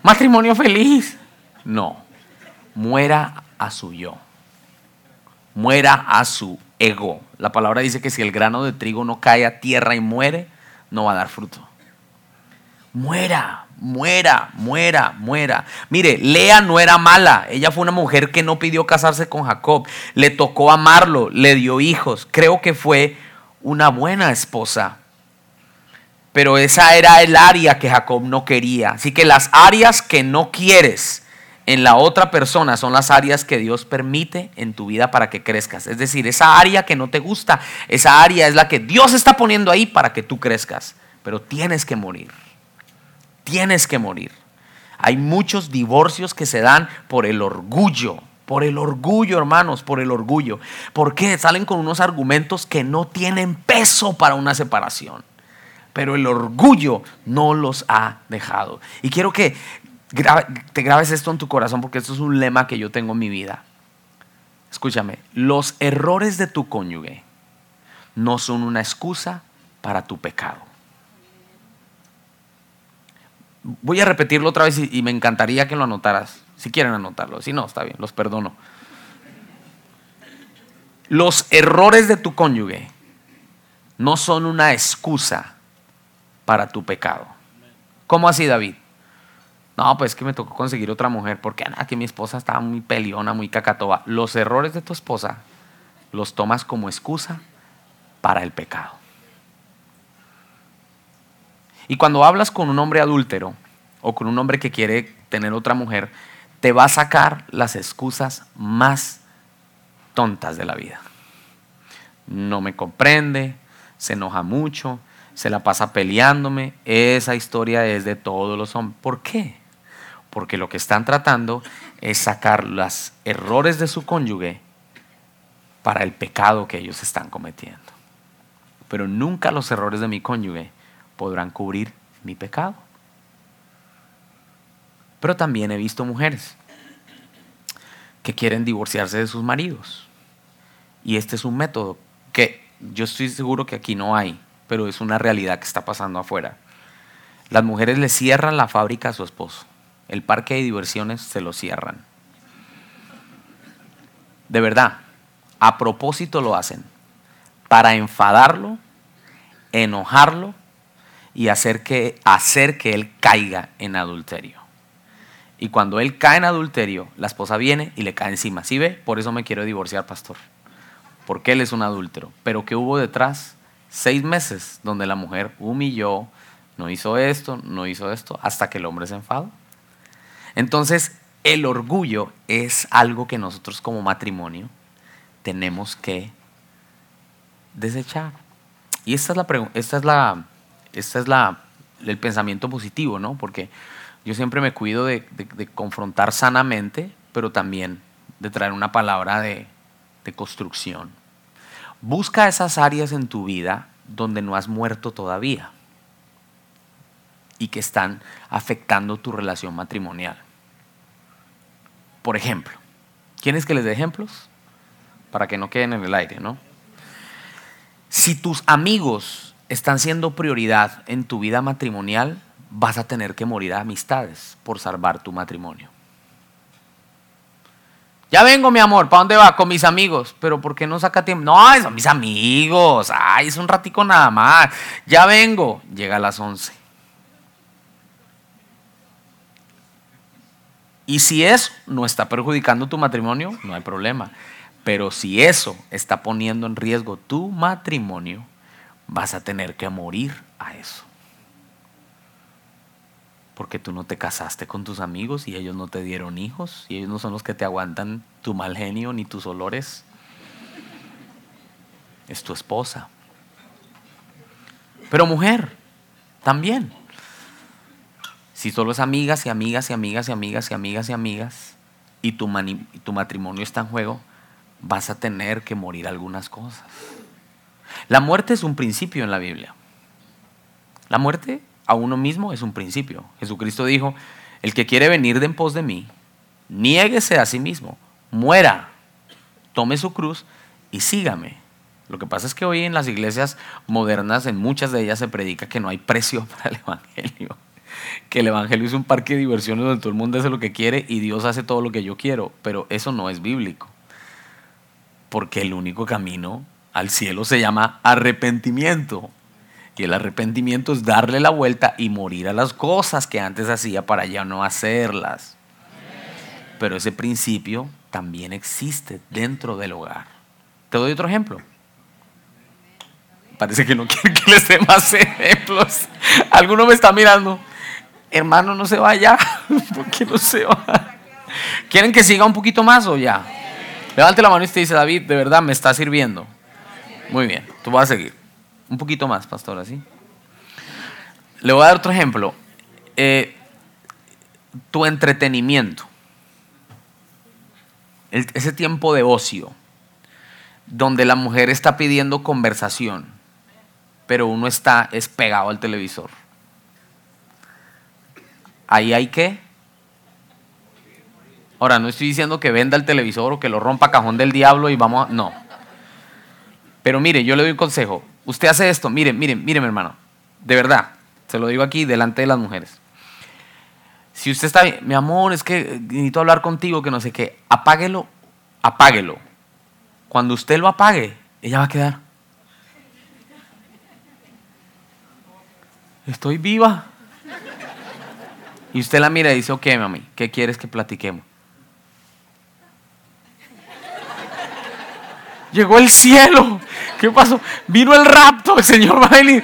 Matrimonio feliz, no. Muera a su yo. Muera a su ego. La palabra dice que si el grano de trigo no cae a tierra y muere, no va a dar fruto. Muera, muera, muera, muera. Mire, Lea no era mala. Ella fue una mujer que no pidió casarse con Jacob. Le tocó amarlo, le dio hijos. Creo que fue una buena esposa. Pero esa era el área que Jacob no quería. Así que las áreas que no quieres en la otra persona son las áreas que Dios permite en tu vida para que crezcas. Es decir, esa área que no te gusta, esa área es la que Dios está poniendo ahí para que tú crezcas. Pero tienes que morir. Tienes que morir. Hay muchos divorcios que se dan por el orgullo. Por el orgullo, hermanos, por el orgullo. ¿Por qué? Salen con unos argumentos que no tienen peso para una separación pero el orgullo no los ha dejado. Y quiero que te grabes esto en tu corazón porque esto es un lema que yo tengo en mi vida. Escúchame, los errores de tu cónyuge no son una excusa para tu pecado. Voy a repetirlo otra vez y, me encantaría que lo anotaras. Si quieren anotarlo, si no, está bien, los perdono. Los errores de tu cónyuge no son una excusa para tu pecado. ¿Cómo así, David? No, pues que me tocó conseguir otra mujer porque nada, que mi esposa estaba muy peleona, muy cacatoba. Los errores de tu esposa los tomas como excusa para el pecado. Y cuando hablas con un hombre adúltero o con un hombre que quiere tener otra mujer, te va a sacar las excusas más tontas de la vida. No me comprende, se enoja mucho, se la pasa peleándome. Esa historia es de todos los hombres. ¿Por qué? Porque lo que están tratando es sacar los errores de su cónyuge para el pecado que ellos están cometiendo. Pero nunca los errores de mi cónyuge podrán cubrir mi pecado. Pero también he visto mujeres que quieren divorciarse de sus maridos. Y este es un método que yo estoy seguro que aquí no hay pero es una realidad que está pasando afuera. Las mujeres le cierran la fábrica a su esposo. El parque de diversiones se lo cierran. De verdad, a propósito lo hacen. Para enfadarlo, enojarlo y hacer que, hacer que él caiga en adulterio. Y cuando él cae en adulterio, la esposa viene y le cae encima. ¿Sí ve? Por eso me quiero divorciar, pastor. Porque él es un adúltero. Pero ¿qué hubo detrás? seis meses donde la mujer humilló, no hizo esto, no hizo esto, hasta que el hombre se enfadó. Entonces, el orgullo es algo que nosotros como matrimonio tenemos que desechar. Y esta es la esta es la esta es la el pensamiento positivo, ¿no? Porque yo siempre me cuido de, confrontar sanamente, pero también de traer una palabra de, de construcción. Busca esas áreas en tu vida donde no has muerto todavía y que están afectando tu relación matrimonial. Por ejemplo, ¿quieres que les dé ejemplos? Para que no queden en el aire, ¿no? Si tus amigos están siendo prioridad en tu vida matrimonial, vas a tener que morir a amistades por salvar tu matrimonio. Ya vengo, mi amor, ¿para dónde va? Con mis amigos. Pero ¿por qué no saca tiempo? No, son mis amigos. Ay, es un ratico nada más. Ya vengo. Llega a las 11. Y si eso no está perjudicando tu matrimonio, no hay problema. Pero si eso está poniendo en riesgo tu matrimonio, vas a tener que morir a eso porque tú no te casaste con tus amigos y ellos no te dieron hijos y ellos no son los que te aguantan tu mal genio ni tus olores. Es tu esposa. Pero mujer, también. Si solo es amigas y amigas y amigas y amigas y amigas y amigas y tu, tu matrimonio está en juego, vas a tener que morir algunas cosas. La muerte es un principio en la Biblia. La muerte a uno mismo es un principio. Jesucristo dijo, el que quiere venir de en pos de mí, niéguese a sí mismo, muera, tome su cruz y sígame. Lo que pasa es que hoy en las iglesias modernas, en muchas de ellas se predica que no hay precio (laughs) para el Evangelio. Que el Evangelio es un parque de diversiones donde todo el mundo hace lo que quiere y Dios hace todo lo que yo quiero. Pero eso no es bíblico. Porque el único camino al cielo se llama arrepentimiento. Y el arrepentimiento es darle la vuelta y morir a las cosas que antes hacía para ya no hacerlas. Pero ese principio también existe dentro del hogar. Te doy otro ejemplo. Parece que no quieren que les dé más ejemplos. Alguno me está mirando. Hermano, no se vaya. (laughs) ¿Por qué no se va? ¿Quieren que siga un poquito más o ya? Levante la mano y usted dice, David, de verdad me está sirviendo. Muy bien, tú vas a seguir. Un poquito más, pastor, así. Le voy a dar otro ejemplo. Eh, tu entretenimiento. ese tiempo de ocio, donde la mujer está pidiendo conversación pero uno está es pegado al televisor. Ahí hay que. Ahora, no estoy diciendo que venda el televisor o que lo rompa cajón del diablo y vamos a. No. Pero mire, yo le doy un consejo. Usted hace esto, mire, mire, mire, mi hermano. De verdad, se lo digo aquí delante de las mujeres. Si usted está, mi amor, es que necesito hablar contigo, que no sé qué, apáguelo, apáguelo. Cuando usted lo apague, ella va a quedar. estoy viva. Y usted la mira y dice, ok, mami, ¿qué quieres que platiquemos? Llegó el cielo. ¿Qué pasó? Vino el rapto, el Señor va a venir.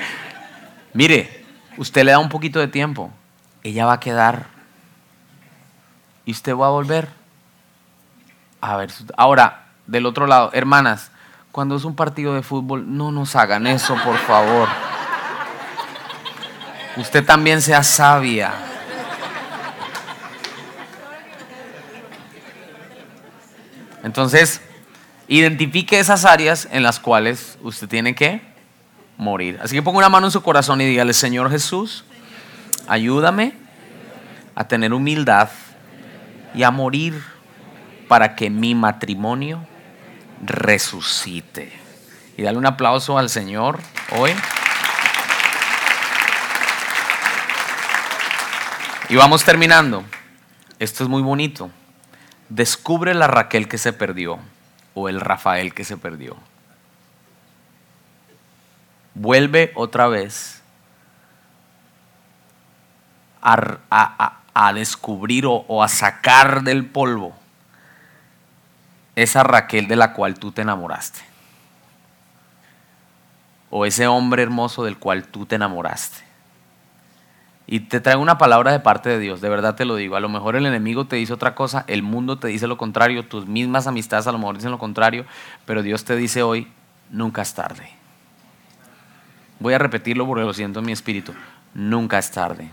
Mire, usted le da un poquito de tiempo. Ella va a quedar. Y usted va a volver. A ver, ahora, del otro lado, hermanas, cuando es un partido de fútbol, no nos hagan eso, por favor usted también sea sabia. Entonces, identifique esas áreas en las cuales usted tiene que morir. Así que ponga una mano en su corazón y dígale, Señor Jesús, ayúdame a tener humildad y a morir para que mi matrimonio resucite. Y dale un aplauso al Señor hoy. Y vamos terminando. Esto es muy bonito. Descubre la Raquel que se perdió o el Rafael que se perdió. Vuelve otra vez a, descubrir o, o a sacar del polvo esa Raquel de la cual tú te enamoraste. O ese hombre hermoso del cual tú te enamoraste. Y te traigo una palabra de parte de Dios, de verdad te lo digo. A lo mejor el enemigo te dice otra cosa, el mundo te dice lo contrario, tus mismas amistades a lo mejor dicen lo contrario, pero Dios te dice hoy, nunca es tarde. Voy a repetirlo porque lo siento en mi espíritu, nunca es tarde.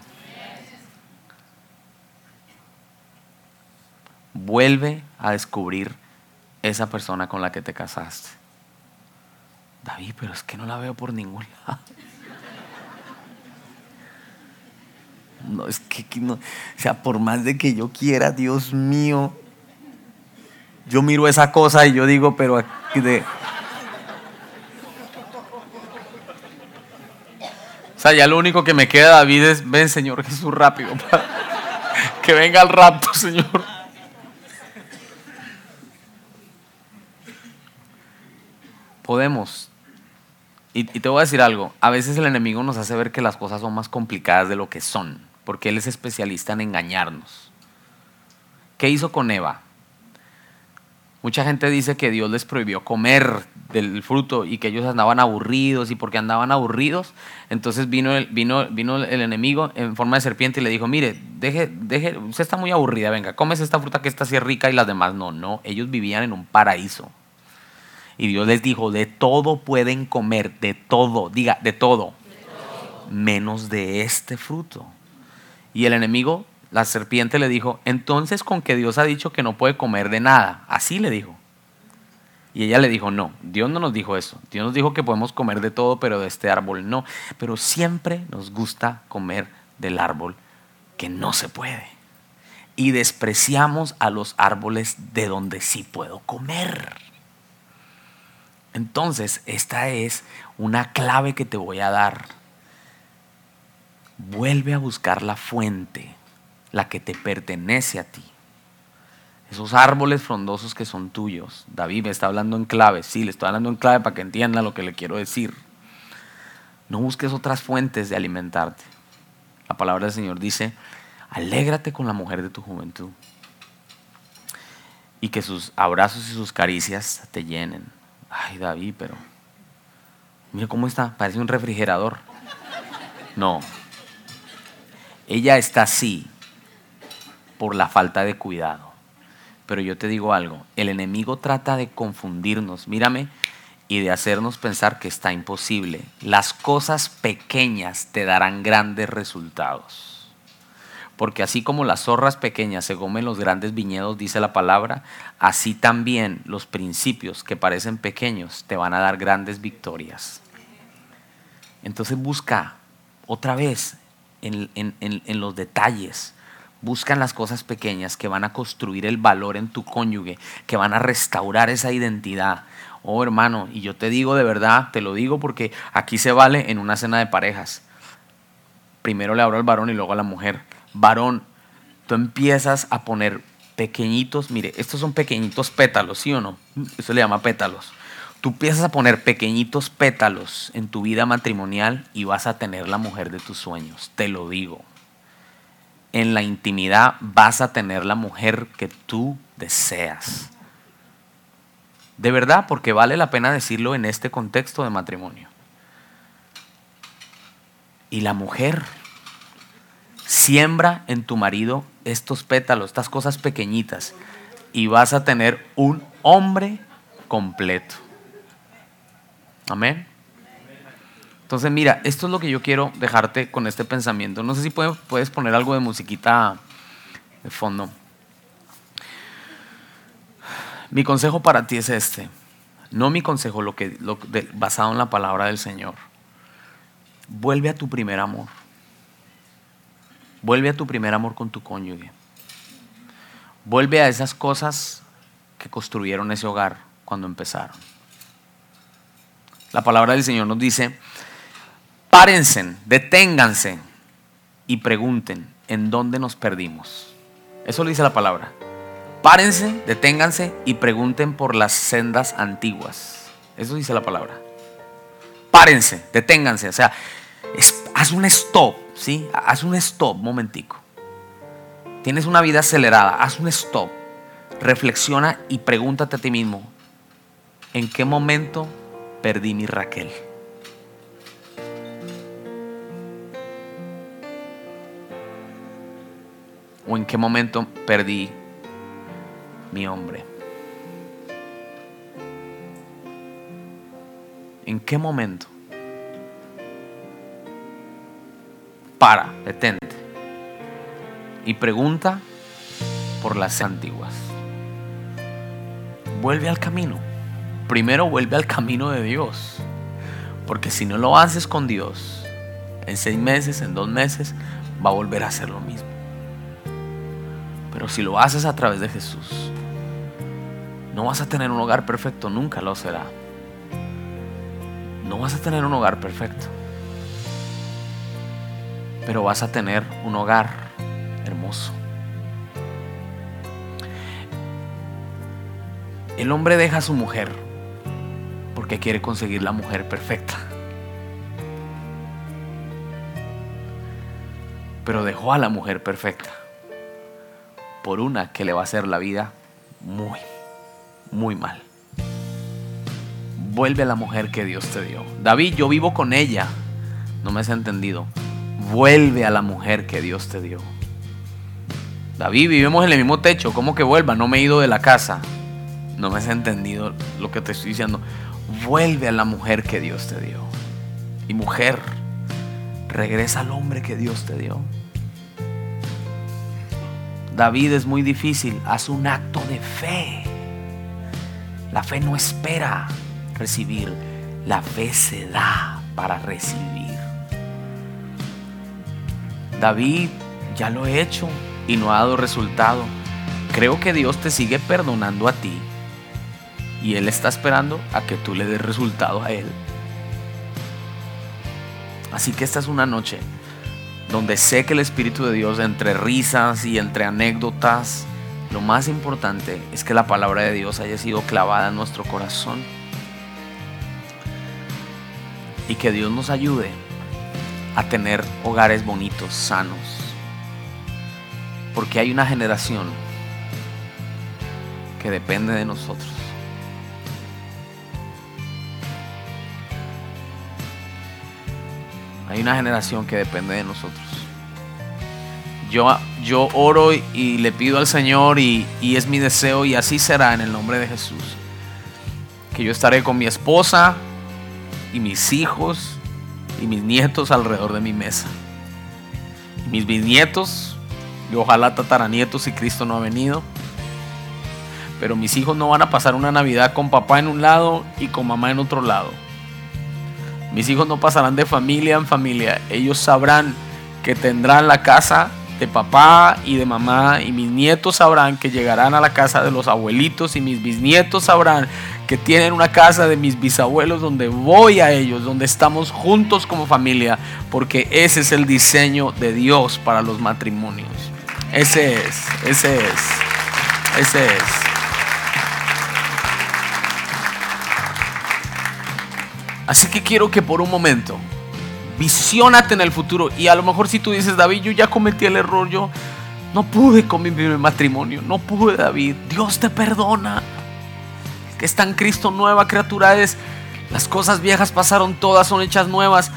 Vuelve a descubrir esa persona con la que te casaste. David, pero es que no la veo por ningún lado. No, es que, no, o sea, por más de que yo quiera, Dios mío, yo miro esa cosa y yo digo, pero de... O sea, ya lo único que me queda, David, es, ven, Señor Jesús, rápido. (laughs) que venga el rapto, Señor. Podemos. y te voy a decir algo. A veces el enemigo nos hace ver que las cosas son más complicadas de lo que son porque Él es especialista en engañarnos. ¿Qué hizo con Eva? Mucha gente dice que Dios les prohibió comer del fruto y que ellos andaban aburridos y porque andaban aburridos, entonces vino el, vino, vino el enemigo en forma de serpiente y le dijo, mire, deje, deje, usted está muy aburrida, venga, comes esta fruta que está así rica y las demás no, no, ellos vivían en un paraíso. Y Dios les dijo, de todo pueden comer, de todo, diga, de todo, de todo. menos de este fruto. Y el enemigo, la serpiente le dijo, entonces con que Dios ha dicho que no puede comer de nada. Así le dijo. Y ella le dijo, no, Dios no nos dijo eso. Dios nos dijo que podemos comer de todo, pero de este árbol no. Pero siempre nos gusta comer del árbol que no se puede. Y despreciamos a los árboles de donde sí puedo comer. Entonces, esta es una clave que te voy a dar. Vuelve a buscar la fuente, la que te pertenece a ti. Esos árboles frondosos que son tuyos. David me está hablando en clave. Sí, le estoy hablando en clave para que entienda lo que le quiero decir. No busques otras fuentes de alimentarte. La palabra del Señor dice, alégrate con la mujer de tu juventud. Y que sus abrazos y sus caricias te llenen. Ay, David, pero... Mira cómo está. Parece un refrigerador. No. Ella está así por la falta de cuidado. Pero yo te digo algo, el enemigo trata de confundirnos, mírame, y de hacernos pensar que está imposible. Las cosas pequeñas te darán grandes resultados. Porque así como las zorras pequeñas se comen los grandes viñedos, dice la palabra, así también los principios que parecen pequeños te van a dar grandes victorias. Entonces busca otra vez en, en los detalles Buscan las cosas pequeñas que van a construir el valor en tu cónyuge, que van a restaurar esa identidad. Oh hermano, y yo te digo de verdad, te lo digo porque aquí se vale en una cena de parejas. Primero le abro al varón y luego a la mujer. Varón, tú empiezas a poner pequeñitos, mire, estos son pequeñitos pétalos, ¿sí o no? Eso le llama pétalos. Tú empiezas a poner pequeñitos pétalos en tu vida matrimonial y vas a tener la mujer de tus sueños, te lo digo en la intimidad vas a tener la mujer que tú deseas. De verdad, porque vale la pena decirlo en este contexto de matrimonio. Y la mujer siembra en tu marido estos pétalos, estas cosas pequeñitas, y vas a tener un hombre completo. Amén. Entonces, mira, esto es lo que yo quiero dejarte con este pensamiento. No sé si puedes, poner algo de musiquita de fondo. Mi consejo para ti es este. No mi consejo lo que, basado en la palabra del Señor. Vuelve a tu primer amor. Vuelve a tu primer amor con tu cónyuge. Vuelve a esas cosas que construyeron ese hogar cuando empezaron. La palabra del Señor nos dice párense, deténganse y pregunten en dónde nos perdimos. Eso lo dice la palabra. Párense, deténganse y pregunten por las sendas antiguas. Eso dice la palabra. Párense, deténganse. O sea, haz un stop, ¿sí? Haz un stop, momentico. Tienes una vida acelerada, haz un stop. Reflexiona y pregúntate a ti mismo, ¿en qué momento perdí mi Raquel? o en qué momento perdí mi hombre. ¿En qué momento? Para, detente. Y pregunta por las antiguas. Vuelve al camino. Primero vuelve al camino de Dios. Porque si no lo haces con Dios, en seis meses, en dos meses, va a volver a hacer lo mismo. Pero si lo haces a través de Jesús, no vas a tener un hogar perfecto, nunca lo será. No vas a tener un hogar perfecto. Pero vas a tener un hogar hermoso. El hombre deja a su mujer porque quiere conseguir la mujer perfecta. Pero dejó a la mujer perfecta por una que le va a hacer la vida muy, muy mal. Vuelve a la mujer que Dios te dio. David, yo vivo con ella. No me has entendido. Vuelve a la mujer que Dios te dio. David, vivimos en el mismo techo. ¿Cómo que vuelva? No me he ido de la casa. No me has entendido lo que te estoy diciendo. Vuelve a la mujer que Dios te dio. Y mujer, regresa al hombre que Dios te dio. David es muy difícil, haz un acto de fe. La fe no espera recibir, la fe se da para recibir. David ya lo he hecho y no ha dado resultado. Creo que Dios te sigue perdonando a ti y Él está esperando a que tú le des resultado a Él. Así que esta es una noche donde sé que el Espíritu de Dios, entre risas y entre anécdotas, lo más importante es que la palabra de Dios haya sido clavada en nuestro corazón y que Dios nos ayude a tener hogares bonitos, sanos. Porque hay una generación que depende de nosotros. Hay una generación que depende de nosotros. Yo, yo oro y, le pido al Señor y, es mi deseo y así será en el nombre de Jesús. Que yo estaré con mi esposa y mis hijos y mis nietos alrededor de mi mesa. Y mis bisnietos y ojalá tataranietos si Cristo no ha venido. Pero mis hijos no van a pasar una Navidad con papá en un lado y con mamá en otro lado mis hijos no pasarán de familia en familia. Ellos sabrán que tendrán la casa de papá y de mamá y mis nietos sabrán que llegarán a la casa de los abuelitos y mis bisnietos sabrán que tienen una casa de mis bisabuelos donde voy a ellos, donde estamos juntos como familia, porque ese es el diseño de Dios para los matrimonios. Ese es, ese es, ese es. Así que quiero que por un momento visiónate en el futuro. Y a lo mejor si tú dices, David, yo ya cometí el error, yo no pude con mi matrimonio, no pude, David. Dios te perdona. Que está en Cristo nueva criatura es. Las cosas viejas pasaron todas, son hechas nuevas.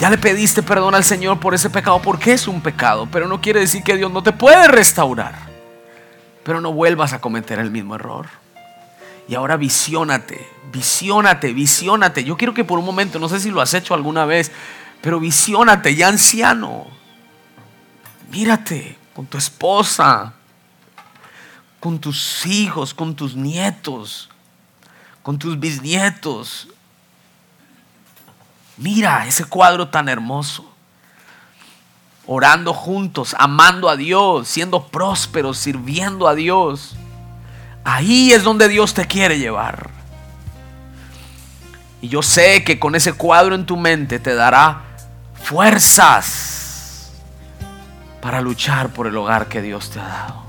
Ya le pediste perdón al Señor por ese pecado, porque es un pecado, pero no quiere decir que Dios no te puede restaurar. Pero no vuelvas a cometer el mismo error. Y ahora visiónate, visiónate, visiónate. Yo quiero que por un momento, no sé si lo has hecho alguna vez, pero visiónate ya anciano. Mírate con tu esposa, con tus hijos, con tus nietos, con tus bisnietos. Mira ese cuadro tan hermoso. Orando juntos, amando a Dios, siendo prósperos, sirviendo a Dios. Ahí es donde Dios te quiere llevar. Y yo sé que con ese cuadro en tu mente te dará fuerzas para luchar por el hogar que Dios te ha dado.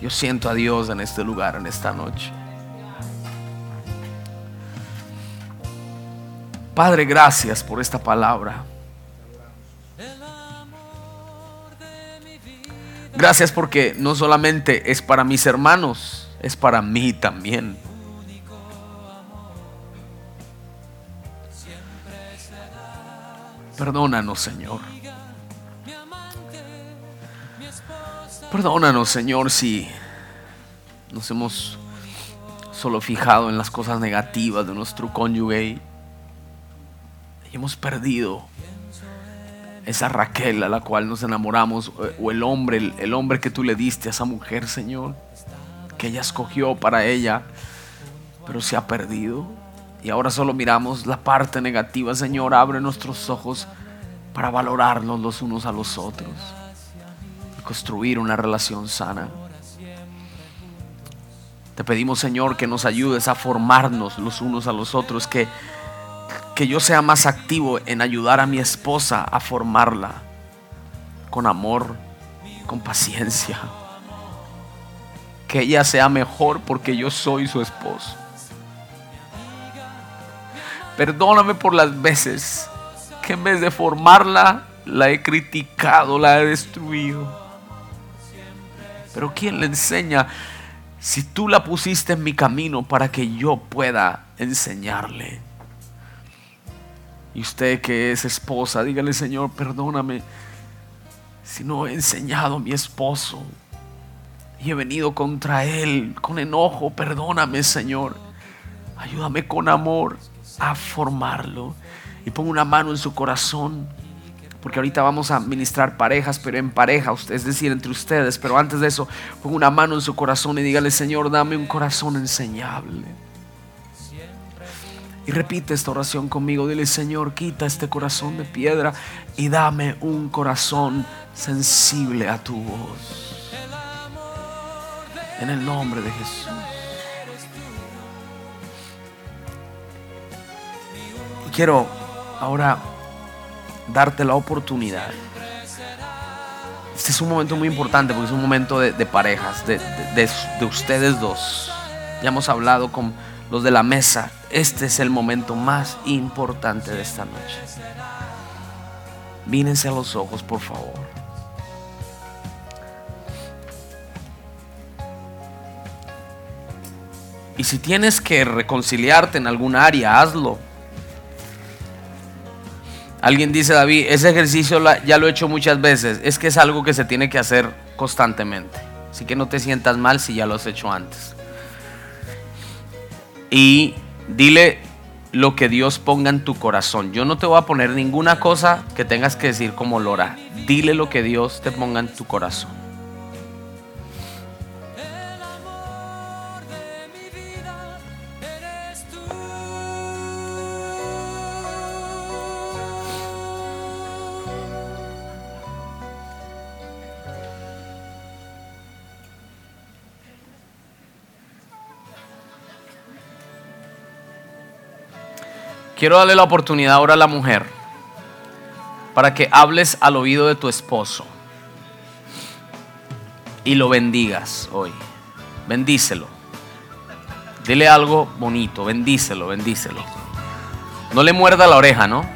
Yo siento a Dios en este lugar, en esta noche. Padre, gracias por esta palabra. Gracias porque no solamente es para mis hermanos, es para mí también. Perdónanos, Señor. Perdónanos, Señor, si nos hemos solo fijado en las cosas negativas de nuestro cónyuge y hemos perdido esa Raquel a la cual nos enamoramos, o el hombre, el, hombre que tú le diste a esa mujer, Señor, que ella escogió para ella, pero se ha perdido. Y ahora solo miramos la parte negativa, Señor, abre nuestros ojos para valorarnos los unos a los otros y construir una relación sana. Te pedimos, Señor, que nos ayudes a formarnos los unos a los otros, que que yo sea más activo en ayudar a mi esposa a formarla con amor, con paciencia. Que ella sea mejor porque yo soy su esposo. Perdóname por las veces que en vez de formarla, la he criticado, la he destruido. Pero ¿quién le enseña si tú la pusiste en mi camino para que yo pueda enseñarle? Y usted que es esposa, dígale, Señor, perdóname si no he enseñado a mi esposo y he venido contra él con enojo. Perdóname, Señor. Ayúdame con amor a formarlo. Y pongo una mano en su corazón porque ahorita vamos a ministrar parejas, pero en pareja, es decir, entre ustedes. Pero antes de eso, ponga una mano en su corazón y dígale, Señor, dame un corazón enseñable. Y repite esta oración conmigo. Dile, Señor, quita este corazón de piedra y dame un corazón sensible a tu voz. En el nombre de Jesús. Y quiero ahora darte la oportunidad. Este es un momento muy importante porque es un momento de, parejas, de, de ustedes dos. Ya hemos hablado con los de la mesa, este es el momento más importante de esta noche. Vínense a los ojos, por favor. Y si tienes que reconciliarte en algún área, hazlo. Alguien dice, David, ese ejercicio ya lo he hecho muchas veces. Es que es algo que se tiene que hacer constantemente. Así que no te sientas mal si ya lo has hecho antes y dile lo que Dios ponga en tu corazón. Yo no te voy a poner ninguna cosa que tengas que decir como Lora. Dile lo que Dios te ponga en tu corazón. Quiero darle la oportunidad ahora a la mujer para que hables al oído de tu esposo y lo bendigas hoy. Bendícelo. Dile algo bonito, bendícelo, bendícelo. No le muerda la oreja, ¿no?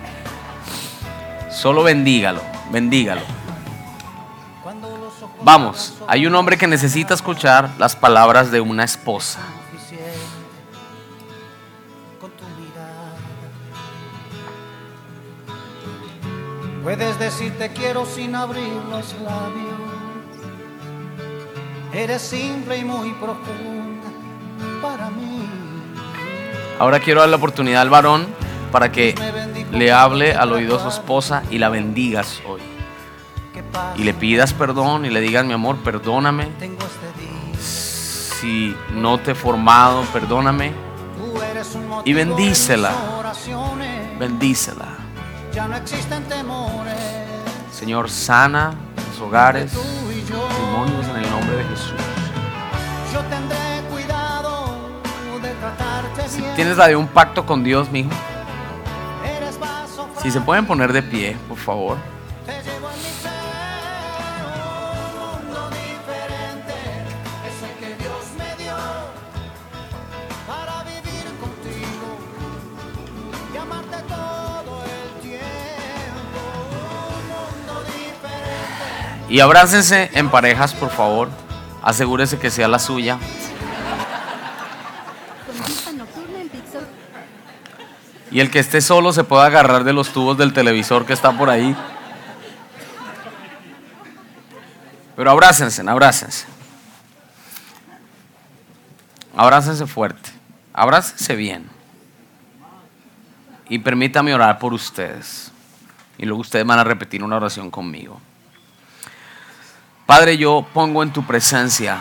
Solo bendígalo, bendígalo. Vamos, hay un hombre que necesita escuchar las palabras de una esposa. Puedes decir te quiero sin abrir los labios. Eres simple y muy profunda para mí. Ahora quiero dar la oportunidad al varón para que le hable al oído a su esposa y la bendigas hoy. Y le pidas perdón y le digas, mi amor, perdóname. Si no te he formado, perdóname. Y bendícela. Bendícela ya no existen temores. Señor, sana los hogares, demonios en el nombre de Jesús. Yo tendré cuidado de tratarte si ¿Tienes la de un pacto con Dios, mijo? Si se pueden poner de pie, por favor. Y abrácense en parejas, por favor. Asegúrese que sea la suya. Y el que esté solo se puede agarrar de los tubos del televisor que está por ahí. Pero abrácense, abrácense. Abrácense fuerte. Abrácense bien. Y permítame orar por ustedes. Y luego ustedes van a repetir una oración conmigo. Padre, yo pongo en tu presencia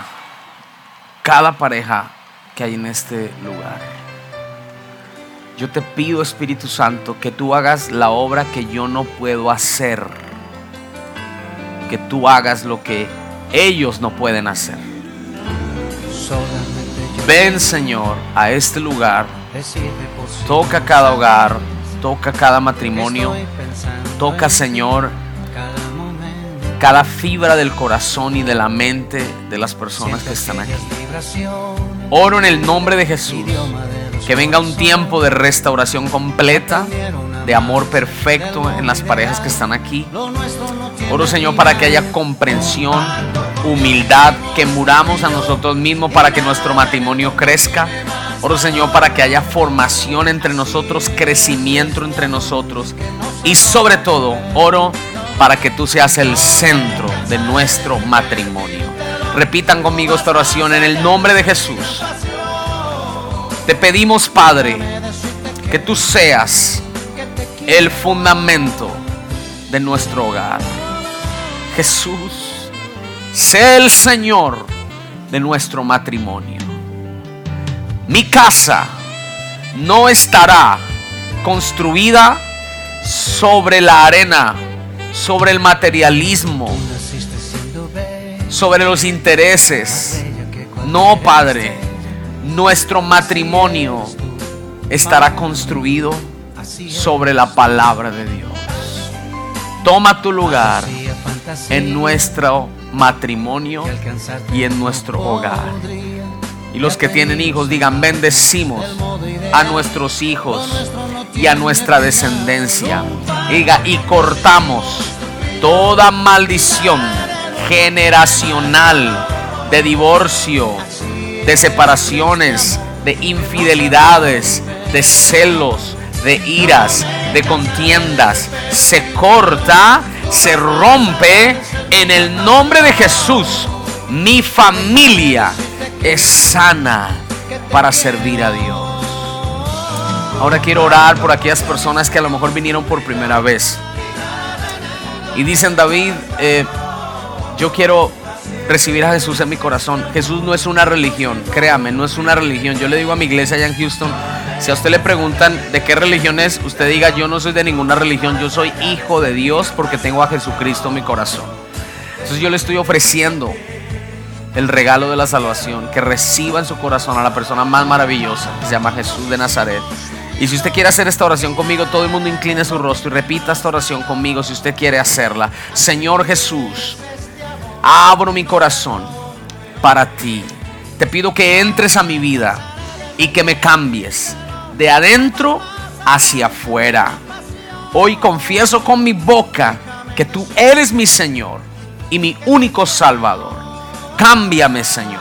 cada pareja que hay en este lugar. Yo te pido, Espíritu Santo, que tú hagas la obra que yo no puedo hacer. Que tú hagas lo que ellos no pueden hacer. Ven, Señor, a este lugar. Toca cada hogar, toca cada matrimonio. Toca, Señor, cada fibra del corazón y de la mente de las personas que están aquí. Oro en el nombre de Jesús. Que venga un tiempo de restauración completa, de amor perfecto en las parejas que están aquí. Oro Señor para que haya comprensión, humildad, que muramos a nosotros mismos para que nuestro matrimonio crezca. Oro Señor para que haya formación entre nosotros, crecimiento entre nosotros. Y sobre todo, oro para que tú seas el centro de nuestro matrimonio. Repitan conmigo esta oración en el nombre de Jesús. Te pedimos, Padre, que tú seas el fundamento de nuestro hogar. Jesús, sé el Señor de nuestro matrimonio. Mi casa no estará construida sobre la arena, sobre el materialismo, sobre los intereses. No, Padre, nuestro matrimonio estará construido sobre la palabra de Dios. Toma tu lugar en nuestro matrimonio y en nuestro hogar. Y los que tienen hijos digan, bendecimos a nuestros hijos y a nuestra descendencia. Diga, y cortamos toda maldición generacional de divorcio, de separaciones, de infidelidades, de celos, de iras, de contiendas. Se corta, se rompe en el nombre de Jesús. Mi familia es sana para servir a Dios. Ahora quiero orar por aquellas personas que a lo mejor vinieron por primera vez. Y dicen, David, eh, yo quiero recibir a Jesús en mi corazón. Jesús no es una religión, créame, no es una religión. Yo le digo a mi iglesia allá en Houston, si a usted le preguntan de qué religión es, usted diga, yo no soy de ninguna religión, yo soy hijo de Dios porque tengo a Jesucristo en mi corazón. Entonces yo le estoy ofreciendo el regalo de la salvación, que reciba en su corazón a la persona más maravillosa, que se llama Jesús de Nazaret. Y si usted quiere hacer esta oración conmigo, todo el mundo incline su rostro y repita esta oración conmigo si usted quiere hacerla. Señor Jesús, abro mi corazón para ti. Te pido que entres a mi vida y que me cambies de adentro hacia afuera. Hoy confieso con mi boca que tú eres mi Señor y mi único Salvador. Cámbiame, Señor.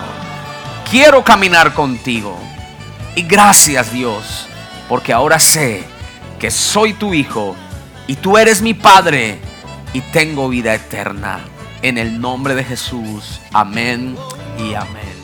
Quiero caminar contigo. Y gracias, Dios porque ahora sé que soy tu hijo y tú eres mi padre y tengo vida eterna. En el nombre de Jesús. Amén y amén.